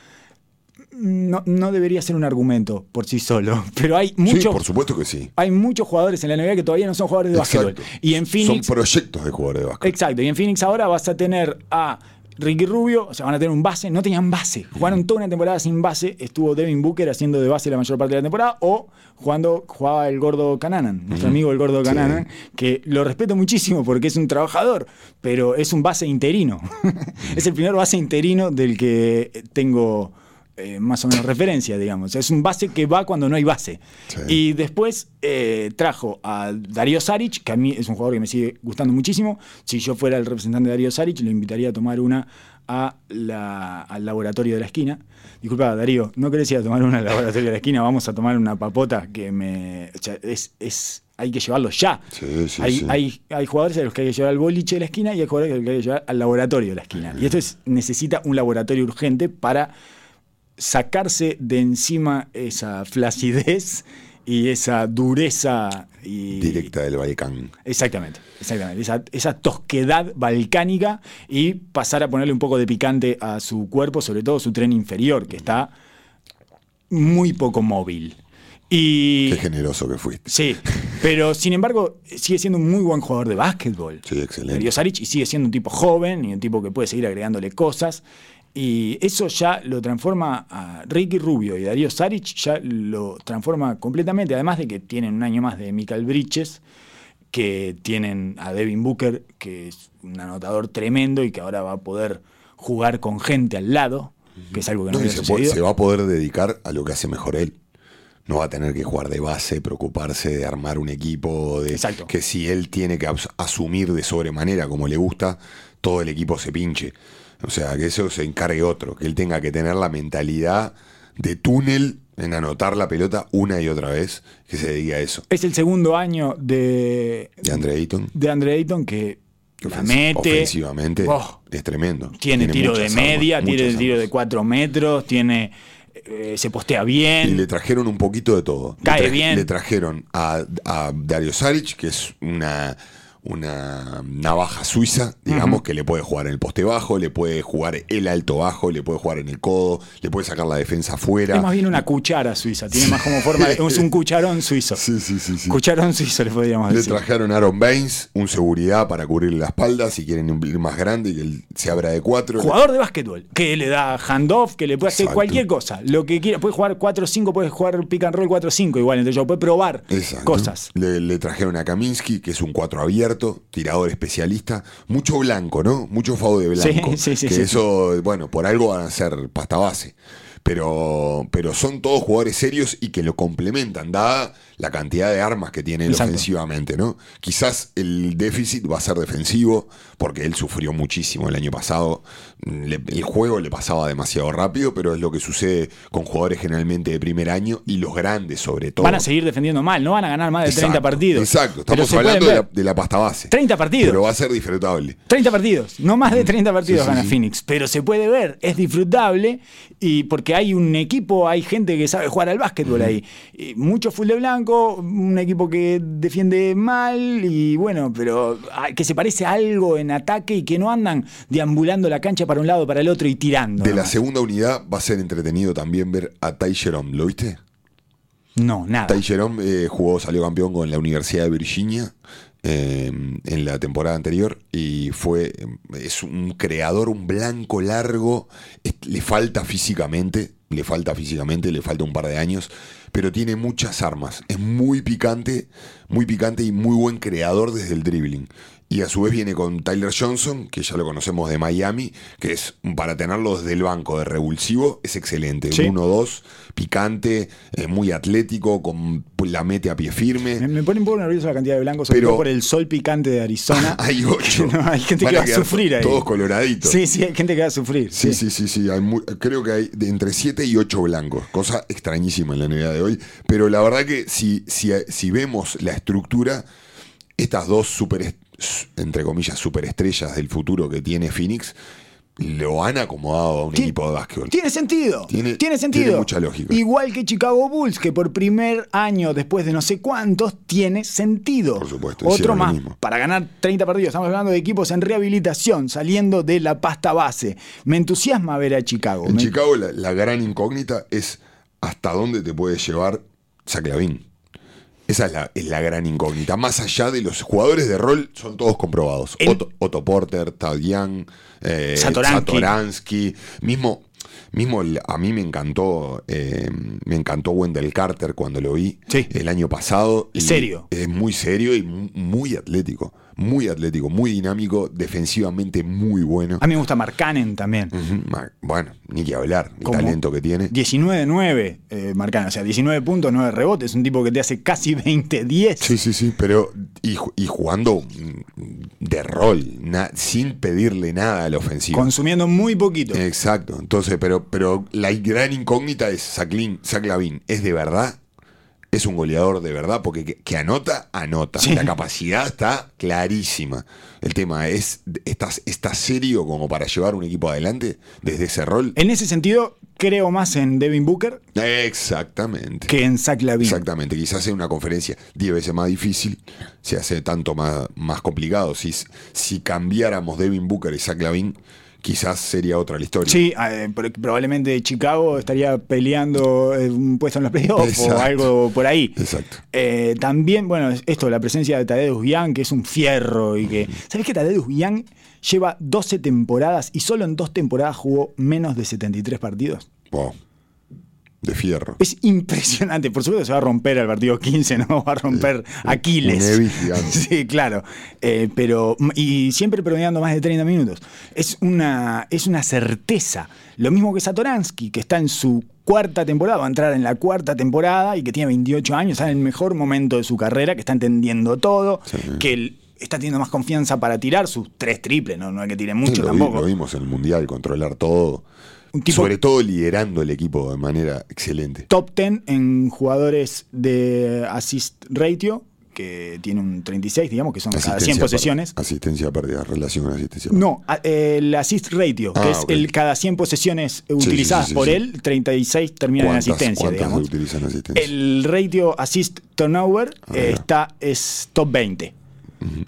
No, no debería ser un argumento por sí solo, pero hay Sí, muchos. por supuesto que sí. hay muchos jugadores en la NBA que todavía no son jugadores de básquetbol. Y en Phoenix. Son proyectos de jugadores de básquet. Exacto, y en Phoenix ahora vas a tener a Ricky Rubio, o sea, van a tener un base, no tenían base, jugaron toda una temporada sin base, estuvo Devin Booker haciendo de base la mayor parte de la temporada, o jugando, jugaba el gordo Cananan, nuestro amigo el gordo Sí. Cananan, que lo respeto muchísimo porque es un trabajador, pero es un base interino. es el primer base interino del que tengo eh, más o menos referencia, digamos. Es un base que va cuando no hay base. Sí. Y después eh, trajo a Darío Saric, que a mí es un jugador que me sigue gustando muchísimo. Si yo fuera el representante de Darío Saric, lo invitaría a tomar una a la- al laboratorio de la esquina. Disculpa, Darío, ¿no querés ir a tomar una al laboratorio de la esquina? Vamos a tomar una papota que me. o sea, es, es- hay que llevarlo ya. Sí, sí, hay, sí. hay- hay jugadores a los que hay que llevar al boliche de la esquina y hay jugadores a los que hay que llevar al laboratorio de la esquina. Y esto es, necesita un laboratorio urgente para sacarse de encima esa flacidez y esa dureza y Directa del Balcán. Exactamente, exactamente. Esa, esa tosquedad balcánica y pasar a ponerle un poco de picante a su cuerpo, sobre todo su tren inferior, que está muy poco móvil. Y Qué generoso que fuiste. sí, pero sin embargo sigue siendo un muy buen jugador de básquetbol. Sí, excelente. Saric y sigue siendo un tipo joven y un tipo que puede seguir agregándole cosas. Y eso ya lo transforma a Ricky Rubio y Darío Saric, ya lo transforma completamente. Además de que tienen un año más de Michael Bridges, que tienen a Devin Booker, que es un anotador tremendo y que ahora va a poder jugar con gente al lado, que es algo que no, No, había se, puede- se va a poder dedicar a lo que hace mejor él. No va a tener que jugar de base, preocuparse de armar un equipo, de Exacto. que si él tiene que as- asumir de sobremanera como le gusta, todo el equipo se pinche. O sea, que eso se encargue otro, que él tenga que tener la mentalidad de túnel en anotar la pelota una y otra vez, que se dedique a eso. Es el segundo año de, De Andre Ayton, de Andre Ayton que la mete. ofensivamente Oh. es tremendo. Tiene, tiro de media, armas, tiene tiro de. 4 metros, tiene eh, se postea Y bien. le trajeron un poquito de todo. Cae bien. Le trajeron a, a Dario Saric, que es una, una navaja suiza, digamos, que le puede jugar en el poste bajo, le puede jugar el alto bajo, le puede jugar en el codo, le puede sacar la defensa afuera. es más bien una cuchara suiza, tiene más como forma de, es un cucharón suizo. Sí, sí, sí, sí. Cucharón suizo le podríamos Le decir. trajeron a Aaron Baines, un seguridad para cubrirle la espalda, si quieren ir más grande y que él se abra de cuatro. Jugador de básquetbol, que le da handoff, que le puede hacer Exacto. cualquier cosa, lo que quiera, puede jugar 4-5, puede jugar pick and roll 4-5 igual, entonces yo puede probar Exacto. cosas. Le, le trajeron a Kaminsky, que es un 4 abierto, tirador especialista. Mucho blanco, ¿no? Mucho fado de blanco. Sí, sí, sí, que sí. eso, bueno, por algo van a ser pasta base. pero, pero son todos jugadores serios y que lo complementan, dada la cantidad de armas que tiene él Exacto. ofensivamente, ¿no? Quizás el déficit va a ser defensivo, porque él sufrió muchísimo el año pasado. Le- el juego le pasaba demasiado rápido, pero es lo que sucede con jugadores generalmente de primer año y los grandes sobre todo. Van a seguir defendiendo mal, no van a ganar más de 30 Exacto, partidos. Exacto, estamos hablando de la, ver. de la pasta base. 30 partidos. Pero va a ser disfrutable. 30 partidos, no más de 30 partidos Sí, sí, gana sí. Phoenix, pero se puede ver, es disfrutable y porque hay un equipo, hay gente que sabe jugar al básquetbol ahí. Y mucho full de blanco, un equipo que defiende mal y bueno, pero ah, que se parece a algo en ataque y que no andan deambulando la cancha para un lado, para el otro y tirando. De la segunda unidad va a ser entretenido también ver a Ty Jerome. ¿Lo viste? No, nada. Ty Jerome eh, jugó, salió campeón con la Universidad de Virginia eh, en la temporada anterior y fue es un creador, un blanco largo. Es- le falta físicamente, le falta físicamente, le falta un par de años, pero tiene muchas armas. Es muy picante, muy picante y muy buen creador desde el dribbling. Y a su vez viene con Tyler Johnson, que ya lo conocemos de Miami, que es para tenerlo desde el banco de revulsivo, es excelente. Sí. 1-2, picante, eh, muy atlético, con la mete a pie firme. Me, me pone un poco nervioso la cantidad de blancos, sobre Pero- todo por el sol picante de Arizona. hay ocho. No, hay gente Van que va a sufrir ahí. Todos coloraditos. Sí, sí, hay gente que va a sufrir. Sí, sí, sí, sí. hay muy- creo que hay de entre 7 y 8 blancos. Cosa extrañísima en la NBA de hoy. Pero la verdad que si, si, si vemos la estructura, estas dos super, entre comillas, superestrellas del futuro que tiene Phoenix, lo han acomodado a un equipo de básquetbol. Tiene sentido. Tiene- Tiene, sentido. tiene mucha lógica. Igual que Chicago Bulls, que por primer año, después de no sé cuántos, tiene sentido. Por supuesto, Otro más. mismo. Para ganar 30 partidos. Estamos hablando de equipos en rehabilitación, saliendo de la pasta base. Me entusiasma ver a Chicago. En Me- Chicago la, la gran incógnita es hasta dónde te puede llevar Zach Lavin. Esa es la, es la gran incógnita. Más allá de los jugadores de rol, son todos comprobados. El- Otto, Otto Porter, Tad Young, eh, Satoransky. Satoransky. Mismo, mismo el- a mí me encantó, eh, me encantó Wendell Carter cuando lo vi Sí. el año pasado. Es serio. Es muy serio y mu- muy atlético. Muy atlético, muy dinámico, defensivamente muy bueno. A mí me gusta Mark Cannon también. Bueno, ni que hablar, el talento que tiene. 19-9, eh, Mark Cannon. O sea, 19 puntos, 9 rebotes. Un tipo que te hace casi 20-10. Sí, sí, sí, pero y, y jugando de rol, na- sin pedirle nada a la ofensiva. Consumiendo muy poquito. Exacto, entonces, pero, pero la gran incógnita es Zach, Lin- Zach Lavin, ¿es de verdad? ¿Es un goleador de verdad? Porque que, que anota, anota. Sí. La capacidad está clarísima. El tema es, ¿estás, ¿estás serio como para llevar un equipo adelante desde ese rol? En ese sentido, creo más en Devin Booker Exactamente. que en Zach Lavin. Exactamente, quizás sea una conferencia 10 veces más difícil, se hace tanto más, más complicado. Si, si cambiáramos Devin Booker y Zach Lavin, quizás sería otra la historia. Sí, eh, pro- probablemente Chicago estaría peleando eh, un puesto en los playoffs o algo por ahí. Exacto. Eh, también, bueno, es- esto, la presencia de Tadeusz Young, que es un fierro y que... ¿Sabés que Tadeusz Young lleva 12 temporadas y solo en dos temporadas jugó menos de 73 partidos? Wow. De fierro. Es impresionante. Por supuesto se va a romper al partido 15, no va a romper Aquiles. Evi gigante. Sí, claro. Eh, pero, y siempre promediando más de 30 minutos. Es una, es una certeza. Lo mismo que Satoransky, que está en su cuarta temporada, va a entrar en la cuarta temporada y que tiene 28 años, está en el mejor momento de su carrera, que está entendiendo todo, que está teniendo más confianza para tirar sus tres triples, no, no hay que tire mucho Sí, lo, vi- tampoco. lo vimos en el Mundial, controlar todo. Un tipo- Sobre todo liderando el equipo de manera excelente. top 10 en jugadores de assist ratio, que tiene un 36, digamos, que son cada 100 Asistencia posesiones. per- Asistencia perdida, relación con asistencia perdida. No, a- el assist ratio, que Ah, es el cada 100 posesiones utilizadas sí, sí, por sí. él, 36 terminan en ¿Cuántas- asistencia, digamos. utilizan asistencia? El ratio assist turnover Ah, eh, está, es top 20.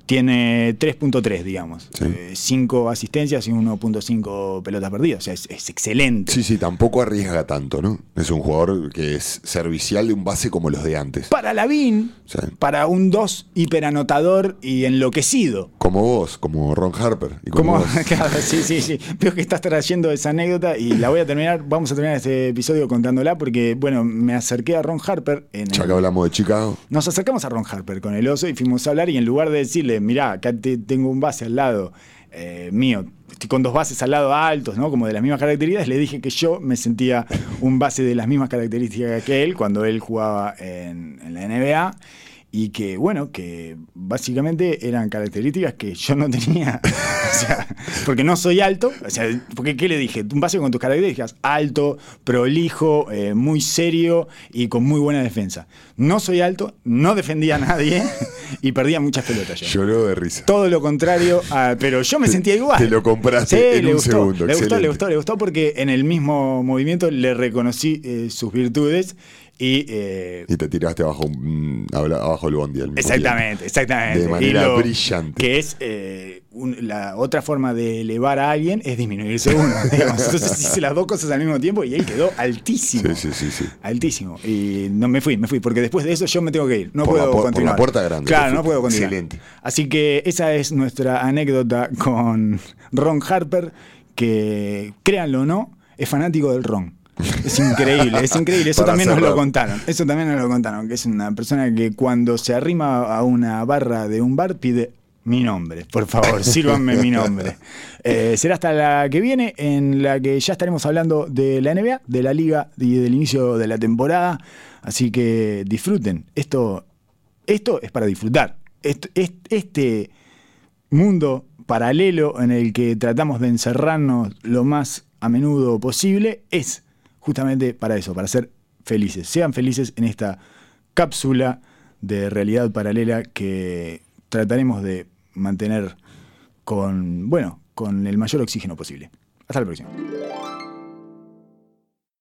Tiene 3.3, digamos. Sí. 5 asistencias y 1.5 pelotas perdidas. O sea, es, es excelente. Sí, sí, tampoco arriesga tanto, ¿no? Es un jugador que es servicial de un base como los de antes. Para Lavín, Sí. para un 2 hiperanotador y enloquecido. Como vos, como Ron Harper. Y como claro, sí, sí, sí. Veo que estás trayendo esa anécdota y la voy a terminar. Vamos a terminar este episodio contándola porque, bueno, me acerqué a Ron Harper. En Ya el- que hablamos de Chicago. Nos acercamos a Ron Harper con el oso y fuimos a hablar y en lugar de decirle, mirá, acá te- tengo un base al lado eh, mío. Estoy con dos bases al lado altos, ¿no? Como de las mismas características. Le dije que yo me sentía un base de las mismas características que él cuando él jugaba en, en la NBA y que, bueno, que básicamente eran características que yo no tenía. o sea, porque no soy alto. O sea, porque ¿qué le dije? Un base con tus características, alto, prolijo, eh, muy serio y con muy buena defensa. No soy alto, no defendía a nadie y perdía muchas pelotas yo. Lloró de risa. Todo lo contrario, a- pero yo me sentía igual. Te lo compraste en le un gustó, segundo, Le gustó, le gustó, le gustó porque en el mismo movimiento le reconocí eh, sus virtudes y eh, Y te tiraste abajo, habla- abajo el bondi al mismo Exactamente, exactamente. De manera lo- brillante. Que es eh, un- la otra forma de elevar a alguien es disminuirse uno. digamos. Entonces hice las dos cosas al mismo tiempo y él quedó altísimo. Sí, sí, sí, sí. Altísimo. Y no me fui, me fui, porque después de eso yo me tengo que ir. No Por la puedo pu- por continuar. la puerta grande, Claro, no puedo continuar. Excelente. Así que esa es nuestra anécdota con Ron Harper, que créanlo o no, es fanático del ron. Es increíble, es increíble. Eso también nos lo contaron. Eso también nos lo contaron. Que es una persona que cuando se arrima a una barra de un bar pide mi nombre. Por favor, sírvanme mi nombre. Eh, será hasta la que viene, en la que ya estaremos hablando de la NBA, de la liga y del inicio de la temporada. Así que disfruten. Esto, esto es para disfrutar. Este mundo paralelo en el que tratamos de encerrarnos lo más a menudo posible es justamente para eso, para ser felices. Sean felices en esta cápsula de realidad paralela que trataremos de mantener con, bueno, con el mayor oxígeno posible. Hasta la próxima.